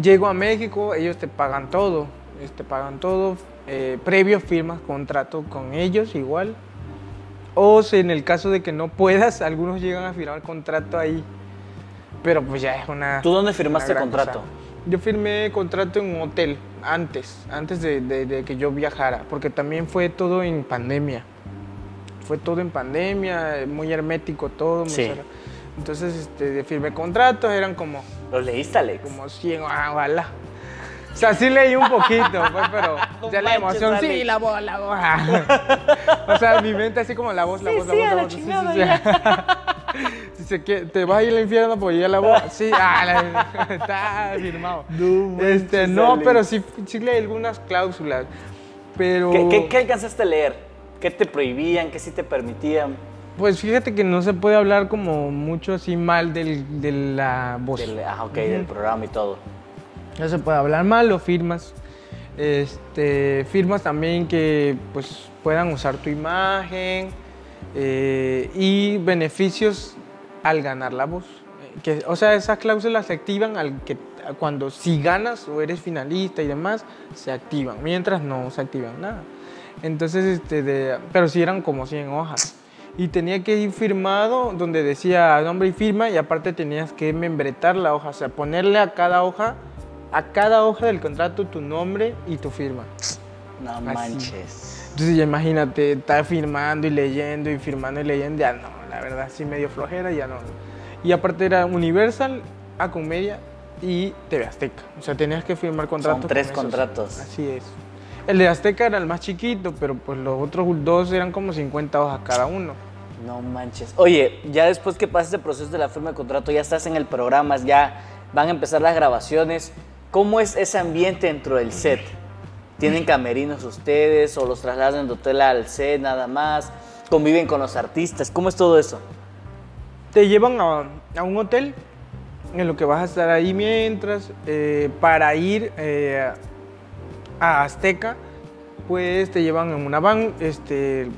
Llego a México, ellos te pagan todo, ellos te pagan todo, eh, previo firmas contrato con ellos igual. O si en el caso de que no puedas, algunos llegan a firmar contrato ahí. Pero pues ya es una. ¿Tú dónde firmaste gran contrato? cosa. Yo firmé contrato en un hotel antes, antes de, de- de que yo viajara, porque también fue todo en pandemia. Fue todo en pandemia, muy hermético todo. muy Sí. cerrado. Entonces este, firmé contratos, eran como, ¿Lo leíste, Alex? como 100, ah, ojalá. O sea, sí leí un poquito, pues, pero No ya la manches, emoción, sí, Alex. la voz, la voz. o sea, mi mente así como la voz, la Sí, voz, la sí, voz, a la la voz. sí, sí, chingada, sí. Si se quiere- te vas a ir al infierno, pues ya la voz. Sí, ah, la- está firmado. No este, manches, no, Alex. pero sí, sí leí algunas cláusulas. Pero. ¿Qué, qué, qué alcanzaste a leer? ¿Qué te prohibían? ¿Qué sí te permitían? Pues fíjate que no se puede hablar como mucho así mal del- de la voz. Del, ah, ok, del programa y todo. No se puede hablar mal o firmas. Este, firmas también que pues, puedan usar tu imagen eh, y beneficios al ganar la voz. Que, o sea, esas cláusulas se activan al que, cuando si ganas o eres finalista y demás, se activan. Mientras no se activan nada. Entonces, este, de- pero sí eran como 100 hojas. Y tenía que ir firmado donde decía nombre y firma y aparte tenías que membretar la hoja, o sea, ponerle a cada hoja, a cada hoja del contrato tu nombre y tu firma. No manches. Entonces ya imagínate estar firmando y leyendo y firmando y leyendo, ya no, la verdad sí medio flojera, ya no. Y aparte era Universal, Acomedia y TV Azteca. O sea, tenías que firmar contratos. Son tres con contratos. Así es. El de Azteca era el más chiquito, pero pues los otros dos eran como 50 hojas cada uno. No manches. Oye, ya después que pases el proceso de la firma de contrato, ya estás en el programa, ya van a empezar las grabaciones. ¿Cómo es ese ambiente dentro del set? ¿Tienen camerinos ustedes o los trasladan de hotel al set nada más? ¿Conviven con los artistas? ¿Cómo es todo eso? Te llevan a, a un hotel en lo que vas a estar ahí mientras eh, para ir eh, a Azteca pues te llevan en una van este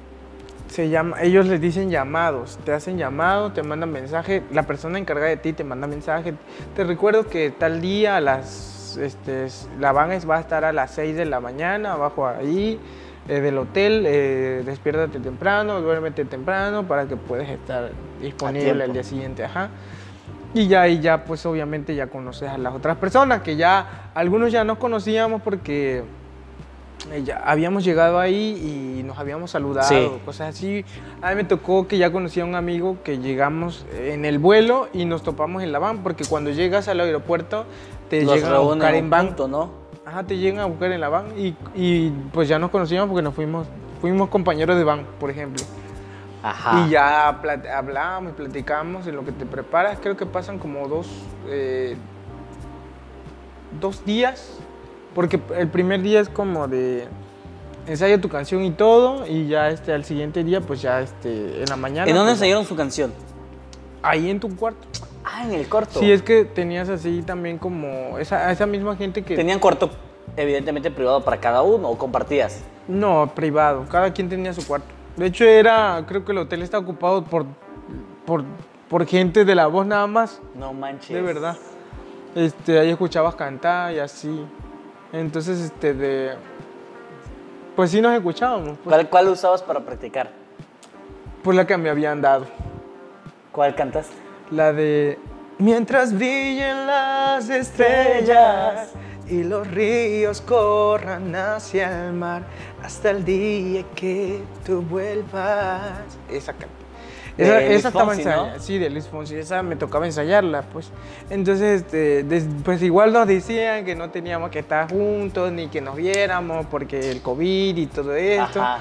se llama ellos les dicen llamados te hacen llamado te mandan mensaje la persona encargada de ti te manda mensaje. Te recuerdo que tal día a las este, la van va a estar a las 6 de la mañana abajo ahí eh, del hotel eh, despiértate temprano duérmete temprano para que puedas estar disponible el día siguiente ajá. Y ya ahí ya pues obviamente ya conoces a las otras personas que ya algunos ya nos conocíamos porque ya habíamos llegado ahí y nos habíamos saludado, Sí. cosas así. A mí me tocó que ya conocía a un amigo que llegamos en el vuelo y nos topamos en la van, porque cuando llegas al aeropuerto te Los llegan a buscar en van. punto, ¿no? Ajá, te llegan a buscar en la van y, y, pues ya nos conocíamos porque nos fuimos, fuimos compañeros de van, por ejemplo. Ajá. Y ya hablamos y platicamos en lo que te preparas. Creo que pasan como dos, eh, dos días, porque el primer día es como de ensaya tu canción y todo, y ya este, al siguiente día, pues ya este, en la mañana. ¿En dónde pues, ensayaron su canción? Ahí en tu cuarto. Ah, en el corto. Sí, es que tenías así también como esa, esa misma gente que... ¿Tenían cuarto evidentemente privado para cada uno o compartías? No, privado. Cada quien tenía su cuarto. De hecho, era, creo que el hotel está ocupado por, por, por gente de la voz nada más. No manches. De verdad. Este, ahí escuchabas cantar y así. Entonces, este, de... Pues sí nos escuchábamos. Pues, ¿Cuál, cuál usabas para practicar? pues la que me habían dado. ¿Cuál cantaste? La de... Mientras brillen las estrellas y los ríos corran hacia el mar hasta el día que tú vuelvas. Esa canta. De Esa, esa estaba Fonsi, ¿no? ensayada. Sí, de Luis Fonsi. Esa me tocaba ensayarla, pues. Entonces, este, des- pues igual nos decían que no teníamos que estar juntos ni que nos viéramos porque el COVID y todo esto. Ajá.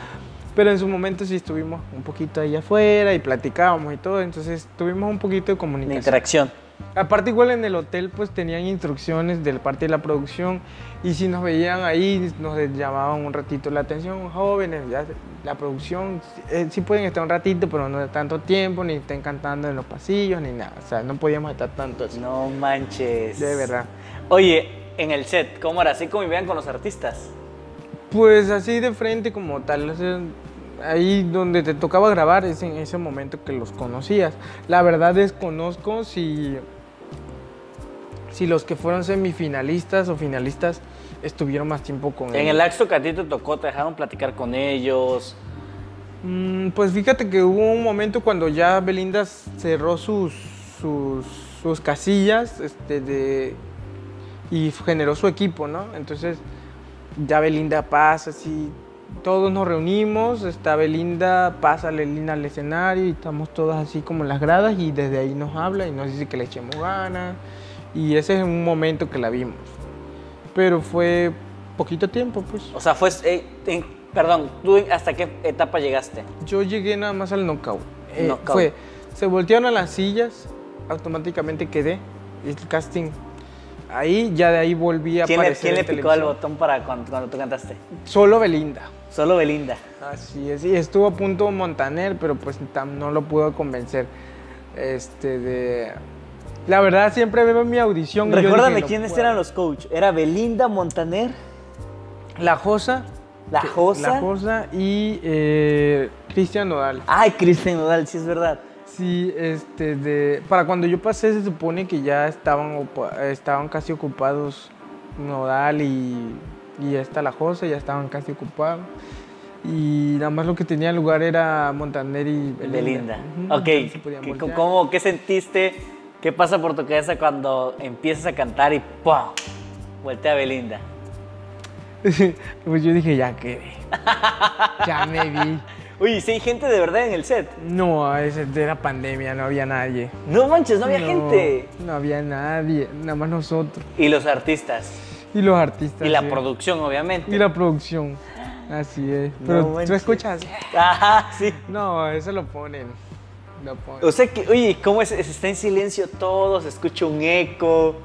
Pero en su momento sí estuvimos un poquito ahí afuera y platicábamos y todo, entonces tuvimos un poquito de De comunicación. interacción. Aparte igual en el hotel pues tenían instrucciones de parte de la producción y si nos veían ahí nos llamaban un ratito la atención, jóvenes, ya la producción eh, sí pueden estar un ratito pero no de tanto tiempo, ni estén cantando en los pasillos ni nada, o sea, no podíamos estar tanto así. No manches. De verdad. Oye, en el set, ¿cómo era? ¿Así convivían con los artistas? Pues así de frente como tal, o sea, ahí donde te tocaba grabar es en ese momento que los conocías. La verdad desconozco si, si los que fueron semifinalistas o finalistas estuvieron más tiempo con En él. el acto que a ti te tocó, te dejaron platicar con ellos. Mm, Pues fíjate que hubo un momento cuando ya Belinda cerró sus, sus, sus casillas este, de, y generó su equipo, ¿no? Entonces ya Belinda pasa así, todos nos reunimos, está Belinda, pasa Lelina al escenario y estamos todos así como en las gradas y desde ahí nos habla y nos dice que le echemos ganas y ese es un momento que la vimos. Pero fue poquito tiempo, pues. O sea, fue. eh, perdón, ¿tú hasta qué etapa llegaste? Yo llegué nada más al knockout. Eh, Knockout. Fue, se voltearon a las sillas, automáticamente quedé. El casting. Ahí, ya de ahí volví a ¿Quién le, aparecer quién le en picó el botón para cuando, cuando tú cantaste? Solo Belinda. Solo Belinda. Así es, y estuvo a punto Montaner, pero pues tam- no lo pudo convencer. Este, de... La verdad, siempre veo mi audición. y yo Recuérdame dije, quiénes eran los coach. Era Belinda Montaner, La Josa. La Josa. La Josa y eh, Cristian Nodal. Ay, Cristian Nodal, sí es verdad. Sí, este, de, para cuando yo pasé se supone que ya estaban, estaban casi ocupados Nodal y, y esta La Josa, ya estaban casi ocupados. Y nada más lo que tenía lugar era Montaner y Belinda. Belinda. Ok, entonces se podían ¿qué- voltear. ¿cómo, ¿qué sentiste? ¿Qué pasa por tu cabeza cuando empiezas a cantar y ¡pum! Voltea Belinda. pues yo dije, ya quedé. ya me vi. Oye, si hay gente de verdad en el set. No, era pandemia, no había nadie. No manches, no había No, gente. No había nadie, nada más nosotros. Y los artistas. Y los artistas. Y la sí. producción, obviamente. Y la producción. Así es. Pero tú manches. escuchas. Ajá, sí. No, eso lo ponen. O sea que, oye, ¿cómo es? Se Está en silencio todo, se escucha un eco.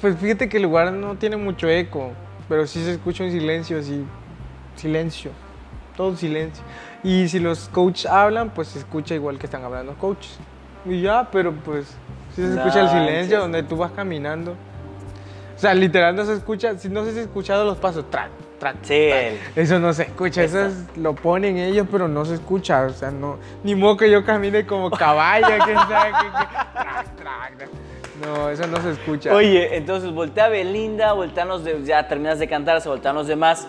Pues fíjate que el lugar no tiene mucho eco, pero sí se escucha un silencio así, silencio, todo silencio. Y si los coaches hablan, pues se escucha igual que están hablando los coaches. Y ya, pero pues sí se escucha el silencio donde tú vas caminando. O sea, literal no se escucha, si no sé si has escuchado los pasos, track, Sí, Eso no se escucha, eso Eso. es- lo ponen ellos, pero no se escucha, o sea, no, ni modo que yo camine como caballo, que sabe. No, eso no se escucha. Oye, entonces voltea Belinda, voltean los de, ya terminas de cantar, se voltean los demás.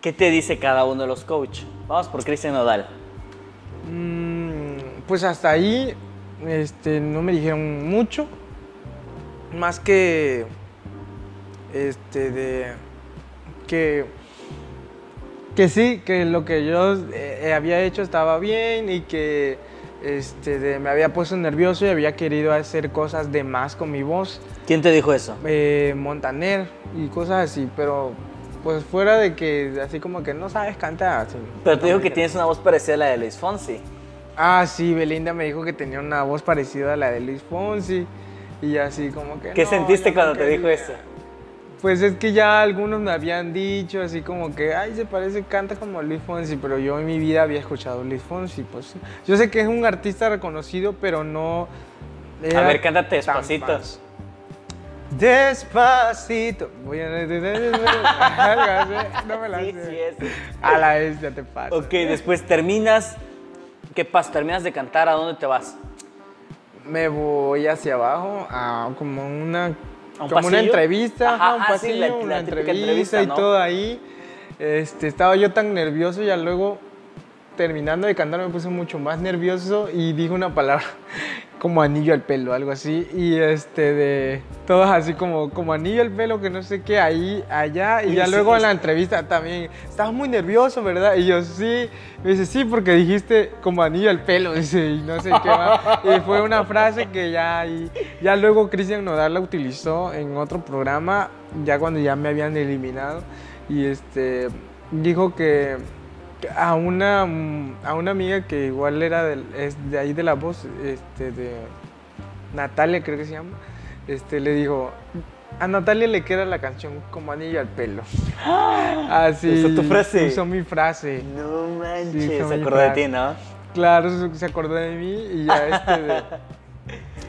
¿Qué te dice cada uno de los coaches? Vamos por Cristian Nodal. Mm, pues hasta ahí este, no me dijeron mucho. Más que. Este, de. Que. Que sí, que lo que yo eh, había hecho estaba bien y que este, de- me había puesto nervioso y había querido hacer cosas de más con mi voz. ¿Quién te dijo eso? eh, Montaner y cosas así, pero pues fuera de que así como que no sabes cantar. así, Pero te dijo que tienes una voz parecida a la de Luis Fonsi. Ah, sí, Belinda me dijo que tenía una voz parecida a la de Luis Fonsi. Y así como que... ¿Qué no, sentiste cuando no te dijo eso? Pues es que ya algunos me habían dicho así como que, ay, se parece, canta como Luis Fonsi, pero yo en mi vida había escuchado a Luis Fonsi, pues yo sé que es un artista reconocido, pero no... A ver, cántate tan despacito. Voy a... No me la Sí, sé. sí. A la vez ya te pasa. Ok, después terminas. ¿Qué pasa? Terminas de cantar, ¿a dónde te vas? me voy hacia abajo a como una ¿A un como una entrevista, Ajá, un sí, pasillo, la- una entrevista, entrevista, y todo ahí. Este, estaba yo tan nervioso y luego terminando de cantar me puse mucho más nervioso y dije una palabra como anillo al pelo, algo así y este de todos así como como anillo al pelo que no sé qué ahí allá y ya sí, luego en la entrevista también estabas muy nervioso, ¿verdad? Y yo sí, me dice sí porque dijiste como anillo al pelo, dice y no sé qué más. Y fue una frase que ya y ya luego Cristian Nodal la utilizó en otro programa ya cuando ya me habían eliminado y este dijo que a una, a una amiga que igual era del- es de ahí de la voz, este, de Natalia creo que se llama, este, le dijo, a Natalia le queda la canción como anillo al pelo. Así. Usó tu frase. Usó mi frase. No Sí, manches, fue se acordó de ti, ¿no? Claro, se acordó de mí y ya este de-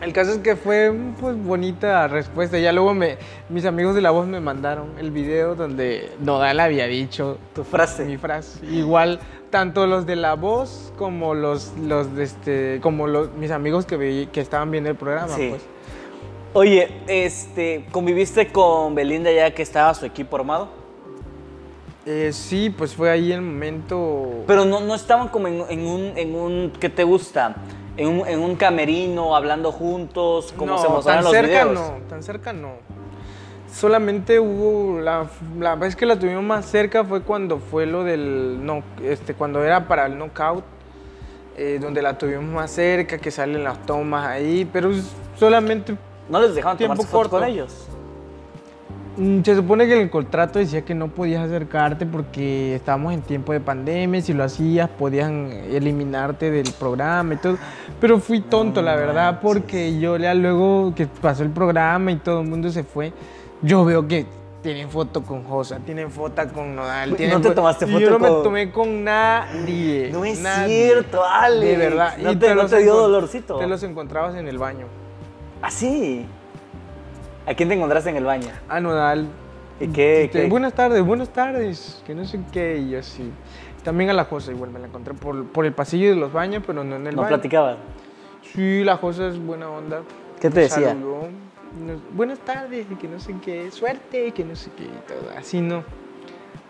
El caso es que fue pues bonita respuesta. Ya luego me, mis amigos de la voz me mandaron el video donde Nodal había dicho Tu frase. mi frase. Igual, tanto los de la voz como los, los de este, como los, mis amigos que, veí- que estaban viendo el programa, Sí. pues. Oye, este, ¿conviviste con Belinda ya que estaba su equipo armado? Eh, sí, pues fue ahí el momento. Pero no, no estaban como en, en un, en un, ¿qué te gusta? En un, en un camerino, hablando juntos, como se mostraron los cerca videos. no, tan cerca no. Solamente hubo la, la vez que la tuvimos más cerca fue cuando fue lo del no, este, cuando era para el knockout, eh, donde la tuvimos más cerca, que salen las tomas ahí, pero solamente ¿No les dejaron Tiempo fotos con corto. ellos? Mm, Se supone que el contrato decía que no podías acercarte porque estábamos en tiempo de pandemia, si lo hacías podían eliminarte del programa y todo. Pero fui tonto, la verdad, porque yo ya luego que pasó el programa y todo el mundo se fue, yo veo que tienen foto con Josa, tienen foto con Nodal. ¿No te tomaste foto Yo no con- me tomé con nadie. No es nadie. cierto, Alex. De verdad. ¿No y te- no los te dio dolorcito? Te los encontrabas en el baño. ¿Ah, sí? ¿A quién te encontraste en el baño? A Nodal. ¿Y qué- qué? Buenas tardes, buenas tardes. Que no sé qué, y yo sí. También a la Josa igual me la encontré por, por el pasillo de los baños, pero no en el ¿No baño. platicaban? Sí, la Josa es buena onda. ¿Qué te decía? Saludó. Buenas tardes, y que no sé qué, suerte, que no sé qué, y todo. Así no.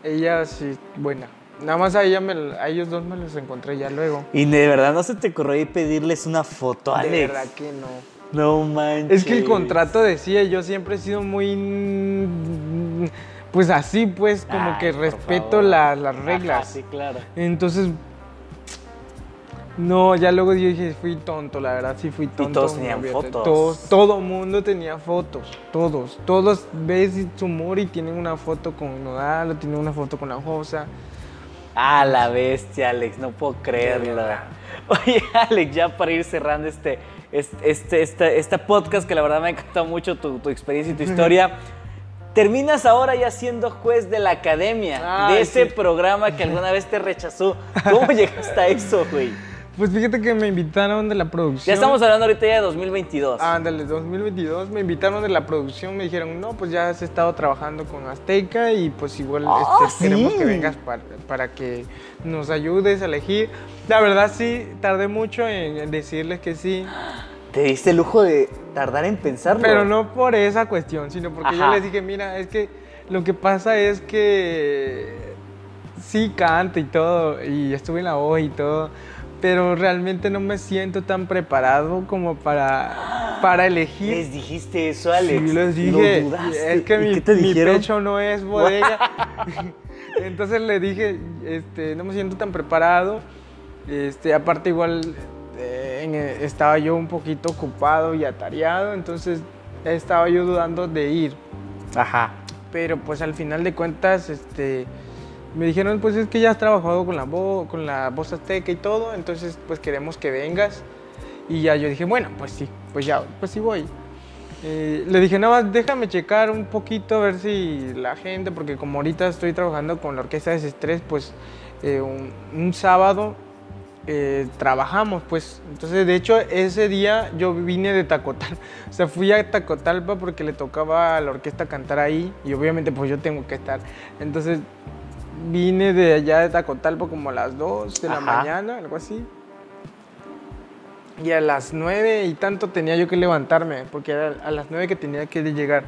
Ella sí, buena. Nada más a, ella me, a ellos dos me los encontré ya luego. Y de verdad no se te ocurrió ir pedirles una foto, Alex. De verdad que no. No manches. Es que el contrato decía, yo siempre he sido muy... Pues así, pues, como Ay, que respeto la- las Ajá, reglas. sí, claro. Entonces, no, ya luego yo dije, fui tonto, la verdad, sí fui tonto. todos me tenían fotos. Todos, todo mundo tenía fotos, todos. Todos ves su humor y tienen una foto con Nodal, tienen una foto con la Josa. Ah, la bestia, Alex, no puedo creerlo. Oye, Alex, ya para ir cerrando este, este, este, este, este podcast, que la verdad me ha encantado mucho tu, tu experiencia y tu historia. Terminas ahora ya siendo juez de la academia, Ay, de ese sí. programa que alguna vez te rechazó. ¿Cómo llegaste a eso, güey? Pues fíjate que me invitaron de la producción. Ya estamos hablando ahorita ya de 2022. Ándale, 2022 me invitaron de la producción, me dijeron, no, pues ya has estado trabajando con Azteca y pues igual Ah, este, queremos que vengas para, para que nos ayudes a elegir. La verdad sí, tardé mucho en, decirles que sí, Te diste el lujo de tardar en pensarlo. pero no por esa cuestión, sino porque yo les dije, mira, es que lo que pasa es que sí canto y todo, y estuve en la voz y todo, pero realmente no me siento tan preparado como para, para elegir. Les dijiste eso, Alex. Sí, les Lo dije, dudaste. es que ¿Y mi, qué te mi pecho no es bodega. Entonces le dije, este, no me siento tan preparado. Este, aparte igual eh, eh, estaba yo un poquito ocupado y atareado, entonces estaba yo dudando de ir. Ajá. Pero pues al final de cuentas, este, me dijeron, pues es que ya has trabajado con la, con la voz azteca y todo, entonces pues queremos que vengas. Y ya yo dije, bueno, pues sí, pues ya, pues sí voy. Eh, le dije, nada más déjame checar un poquito a ver si la gente, porque como ahorita estoy trabajando con la orquesta de Desestrés, pues eh, un, un sábado eh, trabajamos, pues. Entonces, de hecho, ese día yo vine de Tacotalpa. O sea, fui a Tacotalpa porque le tocaba a la orquesta cantar ahí y obviamente pues yo tengo que estar. Entonces, vine de allá de Tacotalpa como a las 2 de la mañana, algo así. Y a las 9 y tanto tenía yo que levantarme, porque era a las 9 que tenía que llegar.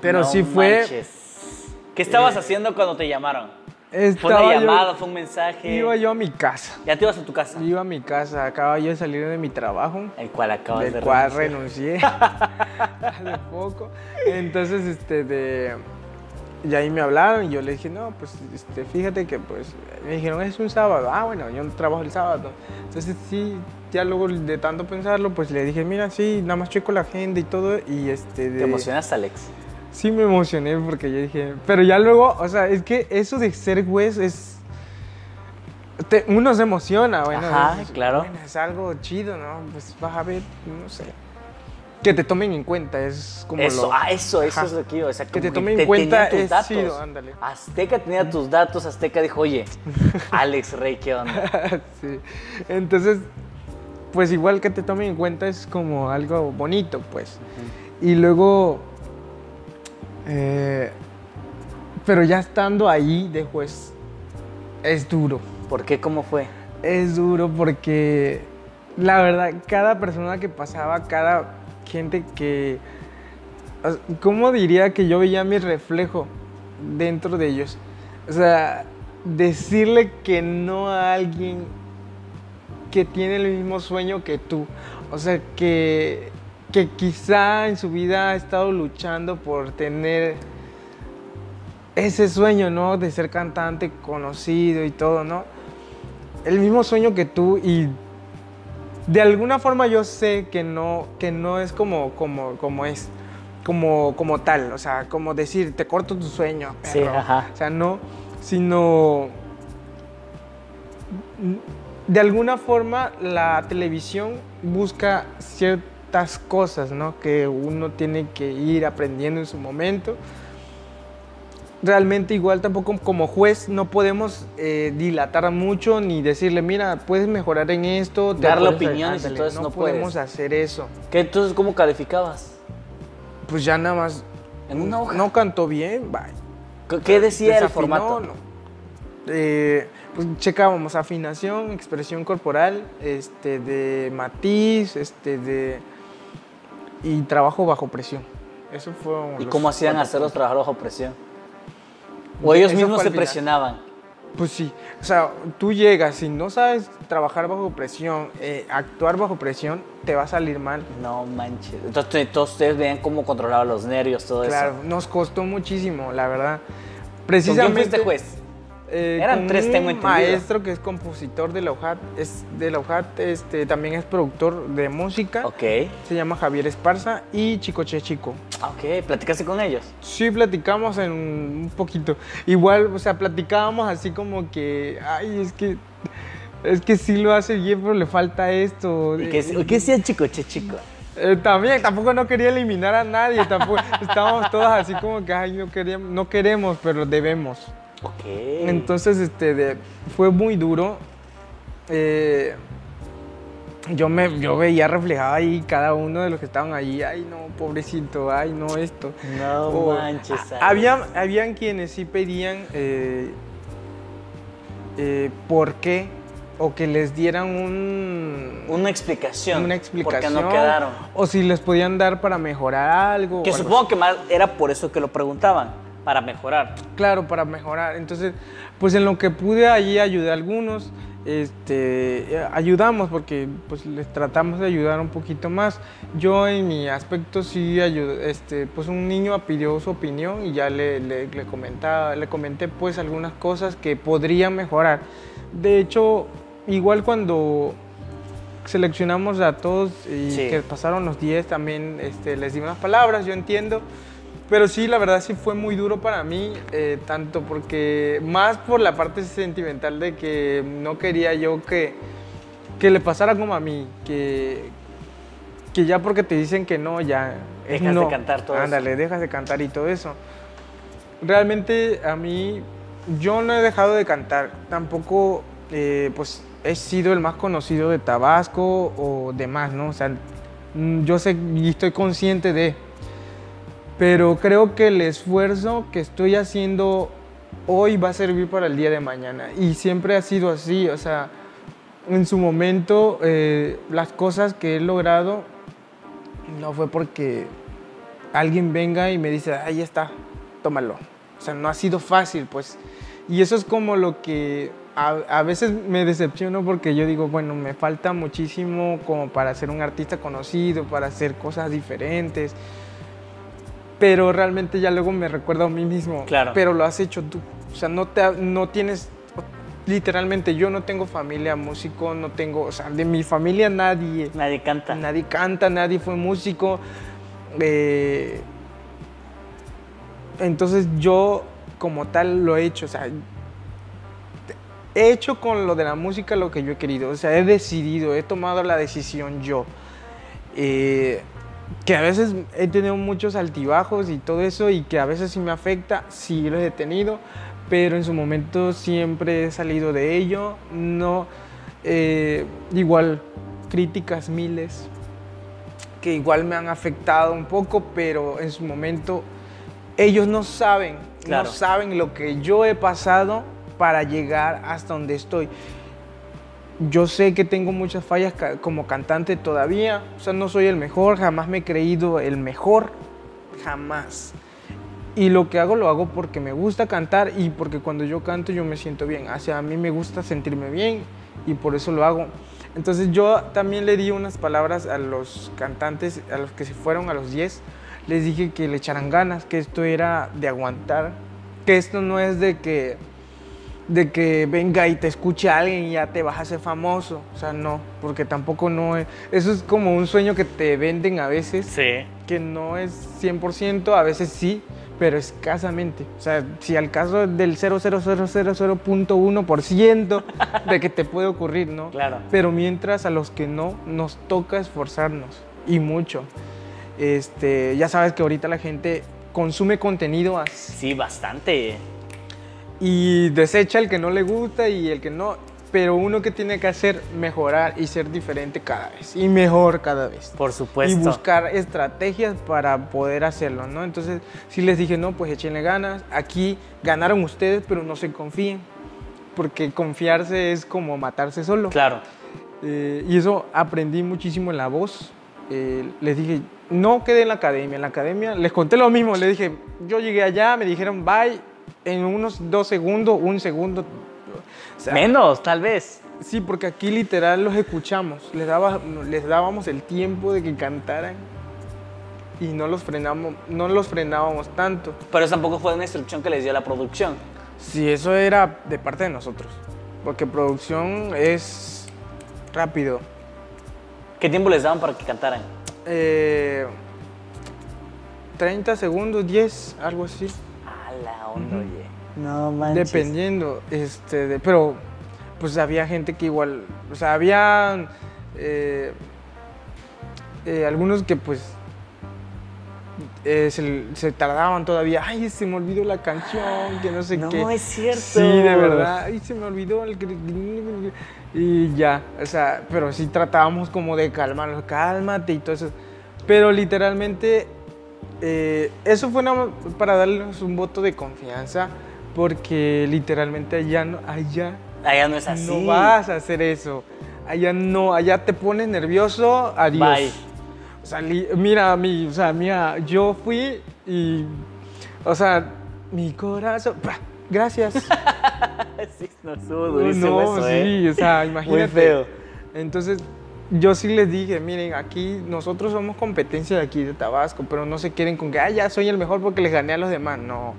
Pero No sí fue... manches. ¿Qué estabas Eh, haciendo cuando te llamaron? ¿Fue una yo- llamada? ¿Fue un mensaje? Iba yo a mi casa. Ya te ibas a tu casa. Iba a mi casa, acababa yo de salir de mi trabajo, El cual acabas del de cual renunciar. renuncié hace poco. Entonces, este, de, y ahí me hablaron y yo le dije, no, pues, este, fíjate que, pues, me dijeron, es un sábado. Ah, bueno, yo no trabajo el sábado. Entonces, sí, ya luego de tanto pensarlo, pues, le dije, mira, sí, nada más checo la agenda y todo, y este, de... ¿Te emocionaste, Alex? Sí me emocioné porque yo dije, pero ya luego, o sea, es que eso de ser juez es... te- uno se emociona, bueno. Ajá, es, claro. bueno, es algo chido, ¿no? Pues vas a ver, no sé. Que te tomen en cuenta, es como Eso, lo... ah, eso, eso Ajá. es lo que yo, exacto. Que te tomen en cuenta tus es datos. chido, ándale. Azteca tenía tus datos, Azteca dijo, oye, Alex Rey, ¿qué onda? sí. Entonces, pues igual que te tomen en cuenta es como algo bonito, pues. Y luego, eh, pero ya estando ahí de juez, es duro. ¿Por qué? ¿Cómo fue? Es duro porque la verdad, cada persona que pasaba, cada gente que... ¿Cómo diría que yo veía mi reflejo dentro de ellos? O sea, decirle que no a alguien que tiene el mismo sueño que tú. O sea, que, que quizá en su vida ha estado luchando por tener ese sueño, ¿no? De ser cantante conocido y todo, ¿no? El mismo sueño que tú y de alguna forma yo sé que no, que no es como, como, como es, como, como tal, o sea, como decir, te corto tu sueño, Sí, perro. ajá. O sea, no, sino de alguna forma la televisión busca ciertas cosas, ¿no? Que uno tiene que ir aprendiendo en su momento. Realmente igual tampoco como juez no podemos eh, dilatar mucho ni decirle, mira, puedes mejorar en esto. te Darle opiniones ándale, todo eso no podemos hacer eso. ¿Qué, entonces, ¿cómo calificabas? Pues ya nada más. En una hoja. No cantó bien, bye. ¿Qué- ¿Qué decía el formato? no. Eh, pues checábamos afinación, expresión corporal, este, de matiz, este, de y trabajo bajo presión. Eso fue. ¿Y cómo hacían hacerlos trabajar bajo presión? ¿O ellos mismos se presionaban? Pues sí, o sea, tú llegas, si no sabes trabajar bajo presión, eh, actuar bajo presión, te va a salir mal. No manches. Entonces, todos ustedes veían cómo controlaba los nervios, todo Claro, eso. nos costó muchísimo, la verdad. ¿Con quién Precisamente. fuiste juez? Eh, Eran con tres, un tengo entendido. maestro que es compositor de la UJAT, es de la UJAT, este, también es productor de música, Ok. se llama Javier Esparza y Chicoche Chico. Ah, Ok, ¿platicaste con ellos? Sí, platicamos en un poquito. Igual, o sea, platicábamos así como que, ay, es que es que sí lo hace bien, pero le falta esto. ¿Y qué, qué decía chico, che chico? Eh, también, tampoco no quería eliminar a nadie, tampoco, estábamos todos así como que, ay, no, queríamos, no queremos, pero debemos. Ok. Entonces, este, de- fue muy duro. Eh, yo, me, yo veía reflejado ahí cada uno de los que estaban ahí, ay, no, pobrecito, ay, no, esto. no O- manches. a- habían, habían quienes sí pedían eh, eh, por qué o que les dieran un, Una explicación. una ¿Por explicación qué no quedaron? o si les podían dar para mejorar algo. Que algo supongo que más era por eso que lo preguntaban, para mejorar. Claro, para mejorar. Entonces, pues en lo que pude allí ayudé a algunos, este, ayudamos porque pues les tratamos de ayudar un poquito más. Yo en mi aspecto sí ayudé, este, pues un niño pidió su opinión y ya le, le, le comentaba, le comenté pues algunas cosas que podrían mejorar. De hecho, igual cuando seleccionamos a todos y Sí. que pasaron los 10 también este, les di unas palabras, yo entiendo. Pero sí, la verdad sí fue muy duro para mí, eh, tanto porque, más por la parte sentimental de que no quería yo que, que le pasara como a mí, que, que ya porque te dicen que no, ya Dejas de no. cantar todo eso. Ándale, dejas de cantar y todo eso. Realmente a mí, yo no he dejado de cantar, tampoco eh, pues he sido el más conocido de Tabasco o demás, ¿no? O sea, mm, yo sé y estoy consciente de, pero creo que el esfuerzo que estoy haciendo hoy va a servir para el día de mañana y siempre ha sido así, o sea, en su momento eh, las cosas que he logrado no fue porque alguien venga y me dice, ahí está, tómalo. O sea, no ha sido fácil, pues. Y eso es como lo que a, a veces me decepciono porque yo digo, bueno, me falta muchísimo como para ser un artista conocido, para hacer cosas diferentes. Pero realmente ya luego me recuerdo a mí mismo. Claro. Pero lo has hecho tú. O sea, no, te, no tienes... Literalmente, yo no tengo familia músico, no tengo... O sea, de mi familia nadie. Nadie canta. Nadie canta, nadie fue músico. eh, entonces yo como tal lo he hecho, o sea, he hecho con lo de la música lo que yo he querido, o sea, he decidido, he tomado la decisión yo. Eh, que a veces he tenido muchos altibajos y todo eso y que a veces sí me afecta, sí lo he tenido, pero en su momento siempre he salido de ello, no, eh, igual críticas miles, que igual me han afectado un poco, pero en su momento ellos no saben, Claro. no saben lo que yo he pasado para llegar hasta donde estoy. Yo sé que tengo muchas fallas como cantante todavía, o sea, no soy el mejor, jamás me he creído el mejor, jamás. Y lo que hago lo hago porque me gusta cantar y porque cuando yo canto yo me siento bien. O sea, a mí me gusta sentirme bien y por eso lo hago. Entonces yo también le di unas palabras a los cantantes, a los que se fueron a los 10. Les dije que le echaran ganas, que esto era de aguantar, que esto no es de que, de que venga y te escuche alguien y ya te vas a hacer famoso. O sea, no, porque tampoco no es... Eso es como un sueño que te venden a veces Sí. que no es 100%, a veces sí, pero escasamente. O sea, si al caso del 0,0000.1% de que te puede ocurrir, ¿no? Claro. Pero mientras a los que no, nos toca esforzarnos y mucho. Este, ya sabes que ahorita la gente consume contenido así Sí, bastante. Y desecha el que no le gusta y el que no. Pero uno que tiene que hacer, mejorar y ser diferente cada vez. Y mejor cada vez Por supuesto. y buscar estrategias para poder hacerlo, ¿no? Entonces, sí les dije, no, pues échenle ganas. Aquí ganaron ustedes, pero no se confíen, porque confiarse es como matarse solo. Claro. Eh, y eso aprendí muchísimo en la voz. Eh, les dije, no quedé en la academia. En la academia les conté lo mismo. Les dije, yo llegué allá, me dijeron, bye, en unos dos segundos, un segundo. O sea, Menos, tal vez. Sí, porque aquí literal los escuchamos, les, daba, les dábamos el tiempo de que cantaran y no los, frenamos, no los frenábamos tanto. Pero eso tampoco fue una instrucción que les dio la producción. Sí, eso era de parte de nosotros, porque producción es rápido. ¿Qué tiempo les daban para que cantaran? Eh, 30 segundos, 10, algo así, la onda, oye. No manches. dependiendo. Este, de- pero pues había gente que igual, o sea, había eh, eh, algunos que pues eh, se, se tardaban todavía, ay, se me olvidó la canción, que no sé No, qué. es cierto. Sí, de verdad, ay, se me olvidó el... Y ya, o sea, pero sí tratábamos como de calmarlos, cálmate y todo eso. Pero literalmente, eh, eso fue más para darles un voto de confianza, porque literalmente allá no, allá Allá no es así. no vas a hacer eso. Allá no, allá te pones nervioso, adiós. Bye. O sea, li- mira, mi, o sea, mira, yo fui y, o sea, mi corazón, ¡pah! gracias. sí, no, no, eso, sí, ¿eh? o sea, imagínate. Muy feo. Entonces, yo sí les dije, miren, aquí nosotros somos competencia de aquí de Tabasco, pero no se quieren con que, ah, ya soy el mejor porque les gané a los demás. No.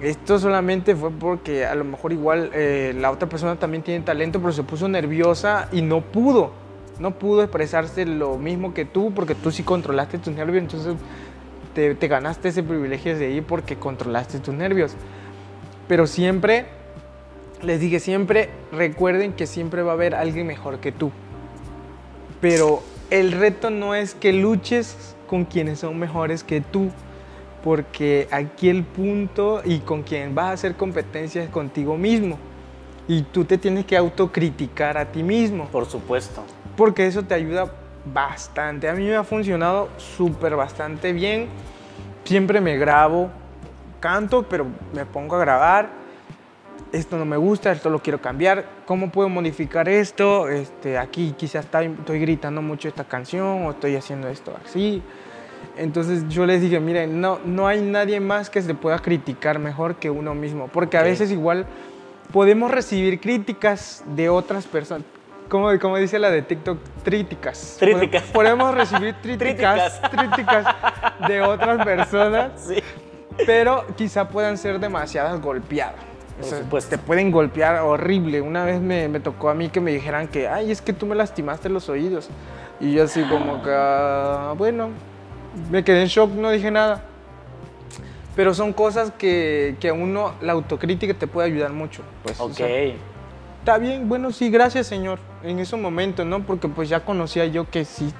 Esto solamente fue porque a lo mejor igual eh, la otra persona también tiene talento, pero se puso nerviosa y no pudo. No pudo expresarse lo mismo que tú porque tú sí controlaste tus nervios, entonces te, te ganaste ese privilegio de ir porque controlaste tus nervios. Pero siempre, les dije siempre, recuerden que siempre va a haber alguien mejor que tú. Pero el reto no es que luches con quienes son mejores que tú, porque aquí el punto y con quien vas a hacer competencia es contigo mismo. Y tú te tienes que autocriticar a ti mismo, Por supuesto. porque eso te ayuda bastante. A mí me ha funcionado súper bastante bien. Siempre me grabo, canto, pero me pongo a grabar. Esto no me gusta, esto lo quiero cambiar. ¿Cómo puedo modificar esto? Este, aquí quizás estoy, gritando mucho esta canción o estoy haciendo esto así. Entonces yo les dije, miren, no, no hay nadie más que se pueda criticar mejor que uno mismo, porque a veces igual podemos recibir críticas de otras personas. Como, como dice la de TikTok, tríticas. Tríticas. Pode- Podemos recibir críticas, críticas de otras personas, Sí. pero quizá puedan ser demasiadas golpeadas. Por O sea, supuesto. Te pueden golpear horrible. Una vez me, me tocó a mí que me dijeran que, ay, es que tú me lastimaste los oídos. Y yo así como que, "Ah, bueno, me quedé en shock, no dije nada. Pero son cosas que, que a uno, la autocrítica te puede ayudar mucho. Pues, o Ok. sea, Está bien, bueno, sí, gracias, señor. En ese momento, ¿no? Porque pues ya conocía yo que sí,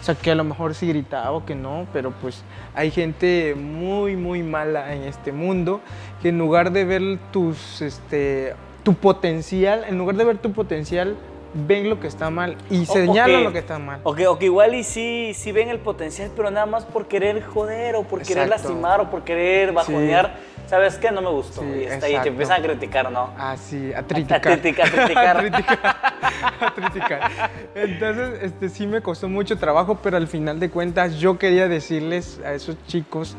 o sea, que a lo mejor sí gritaba o que no, pero pues hay gente muy, muy mala en este mundo que en lugar de ver tus, este, tu potencial, en lugar de ver tu potencial, ven lo que está mal y señalan ok. lo que está mal. O que, o que igual y sí, sí ven el potencial, pero nada más por querer joder o por querer lastimar o por querer bajonear. ¿Sabes qué? No me gustó. Sí, y, está, y te empiezan a criticar, ¿no? Ah, sí, a criticar, a criticar. a criticar. a criticar. Entonces, este, sí me costó mucho trabajo, pero al final de cuentas yo quería decirles a esos chicos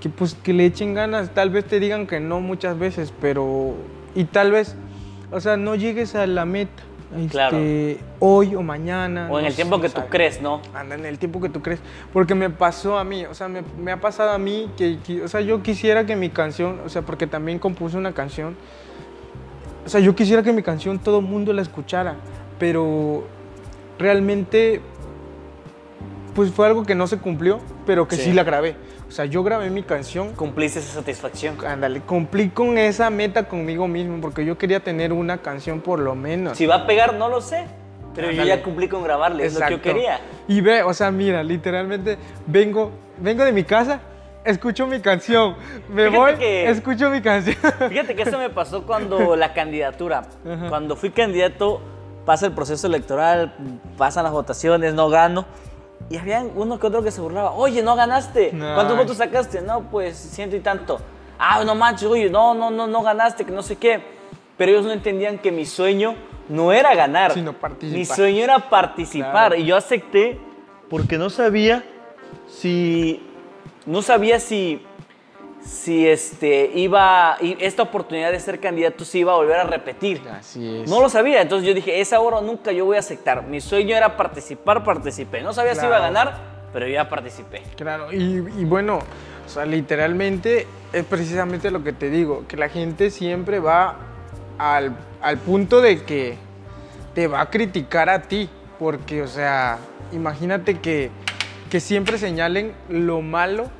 que pues que le echen ganas. Tal vez te digan que no muchas veces, pero... Y tal vez, o sea, no llegues a la meta. Claro. este, Hoy o mañana. O en no el tiempo que tú crees, ¿no? Anda en el tiempo que tú crees. Porque me pasó a mí, o sea, me, me ha pasado a mí que, que- o sea, yo quisiera que mi canción, o sea, porque también compuse una canción, o sea, yo quisiera que mi canción todo el mundo la escuchara, pero realmente, pues fue algo que no se cumplió, pero que sí, Sí. la grabé. O sea, yo grabé mi canción, Cumpliste esa satisfacción. ándale, cumplí con esa meta conmigo mismo, porque yo quería tener una canción por lo menos. Si va a pegar, no lo sé. Pero yo ya cumplí con grabarle, es lo que yo quería. Y ve, o sea, mira, literalmente vengo, vengo de mi casa, escucho mi canción, me Fíjate voy, que- escucho mi canción. Fíjate que eso me pasó cuando la candidatura. Ajá. Cuando fui candidato, pasa el proceso electoral, pasan las votaciones, no gano. Y había uno que otro que se burlaba. Oye, no ganaste. No. ¿Cuántos votos sacaste? No, pues ciento y tanto. Ah, no manches, oye, no, no, no, no ganaste, que no sé qué. Pero ellos no entendían que mi sueño no era ganar. Sino participar. Mi sueño era participar. Claro. Y yo acepté porque no sabía si. No sabía si si este iba esta oportunidad de ser candidato se iba a volver a repetir. Así es. No lo sabía, entonces yo dije, esa hora nunca yo voy a aceptar. Mi sueño era participar, participé. No sabía si iba a ganar, pero ya participé. Claro, y, y bueno, o sea, literalmente es precisamente lo que te digo, que la gente siempre va al, al punto de que te va a criticar a ti, porque, o sea, imagínate que, que siempre señalen lo malo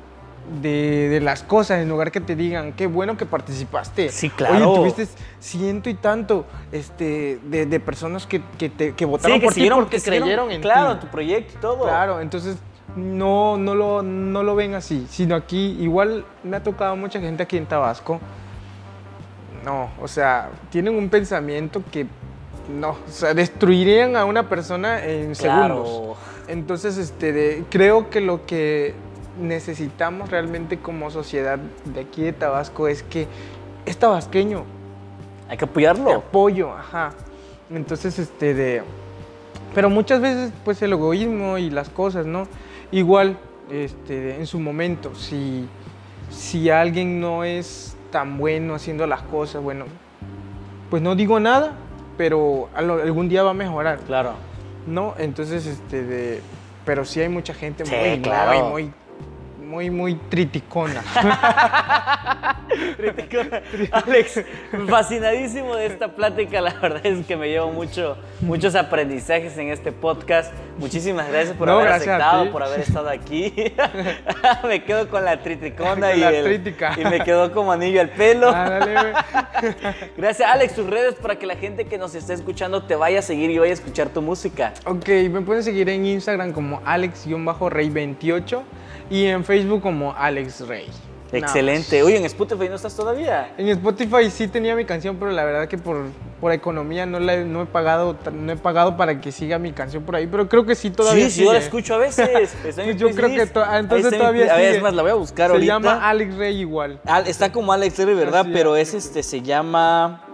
de, de las cosas en lugar que te digan, qué bueno que participaste. Sí, claro. Oye, tuviste ciento y tanto este, de, de personas que, que, te, que votaron Sí, que por ti porque que creyeron en claro, ti. tu proyecto y todo. Claro, entonces no, no, lo, no lo ven así, sino aquí igual me ha tocado mucha gente aquí en Tabasco. No, o sea, tienen un pensamiento que no, o sea, destruirían a una persona en Claro. segundos. Entonces, este, de- creo que lo que necesitamos realmente como sociedad de aquí de Tabasco es que es tabasqueño, Hay que de apoyarlo. apoyo, ajá. Entonces, este, de... Pero muchas veces, pues, el egoísmo y las cosas, ¿no? Igual, este, en su momento, si, si alguien no es tan bueno haciendo las cosas, bueno, pues no digo nada, pero algún día va a mejorar, Claro. ¿no? Entonces, este, de... Pero sí hay mucha gente Sí, muy, claro. muy, muy, muy, muy triticona. Alex, fascinadísimo de esta plática. La verdad es que me llevo mucho, muchos aprendizajes en este podcast. Muchísimas gracias por No, haber gracias aceptado, por haber estado aquí. me quedo con la triticona Con y, la el- trítica. y me quedó como anillo al pelo. Güey. Gracias, Alex. Tus redes para que la gente que nos está escuchando te vaya a seguir y vaya a escuchar tu música. Ok, me pueden seguir en Instagram como alex-rey28 y en Facebook como Alex Rey. Excelente. Oye, en Spotify no estás todavía. En Spotify sí tenía mi canción, pero la verdad que por, por economía no, la, he- no, he pagado, no he pagado para que siga mi canción por ahí, pero creo que sí todavía sí, sí, yo la sigue. escucho a veces. Pues yo creo que to- ah, entonces está mi todavía play- A ver, sigue. es más, la voy a buscar Se ahorita. llama Alex Rey igual. Al- está como Alex Terry, ¿verdad? Pero es. es este, se llama.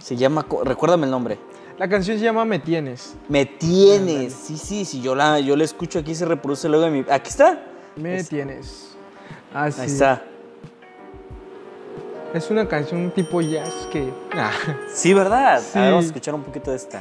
Se llama. Recuérdame el nombre. La canción se llama Me Tienes. Me tienes. Sí, sí, sí. Yo la, yo la escucho aquí, se reproduce luego en mi. Aquí está. Me Es- Tienes. Así. Ahí está. Es una canción tipo jazz que... Ah. Sí, ¿verdad? Sí. A ver, vamos a escuchar un poquito de esta.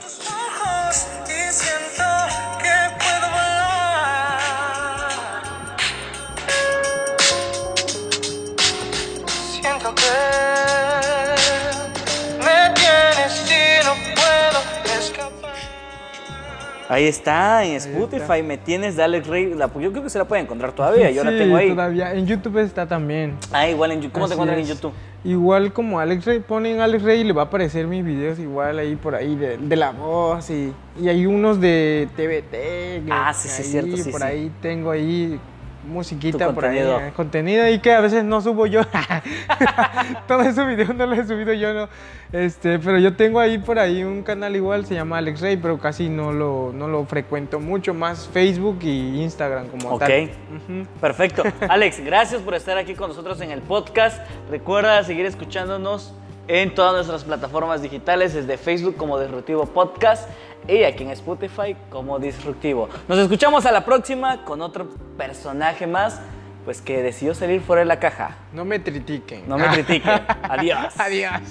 Ahí está, en está. Spotify. Me tienes de Alex Rey. La- yo creo que se la puede encontrar todavía. Yo la tengo ahí. todavía. En YouTube está también. Ah, igual en YouTube. ¿Cómo te Así encuentran en. YouTube? Igual como Alex Rey, ponen Alex Rey y le va a aparecer mis videos igual ahí por ahí de, de la voz y, y hay unos de TVT. Ah, sí, sí, ahí, cierto, sí, Por sí. ahí tengo ahí musiquita Tu por ahí, contenido. eh, contenido ahí que a veces no subo yo. Todos esos videos no los he subido yo, no. Este, pero yo tengo ahí por ahí un canal igual, se llama Alex Rey, pero casi no lo, no lo frecuento mucho, más Facebook y Instagram como Ok. tal. Ujú. Perfecto. Alex, gracias por estar aquí con nosotros en el podcast. Recuerda seguir escuchándonos en todas nuestras plataformas digitales, desde Facebook como Disruptivo Podcast y aquí en Spotify como Disruptivo. Nos escuchamos a la próxima con otro personaje más, pues que decidió salir fuera de la caja. No me critiquen. No me critiquen. Adiós. Adiós.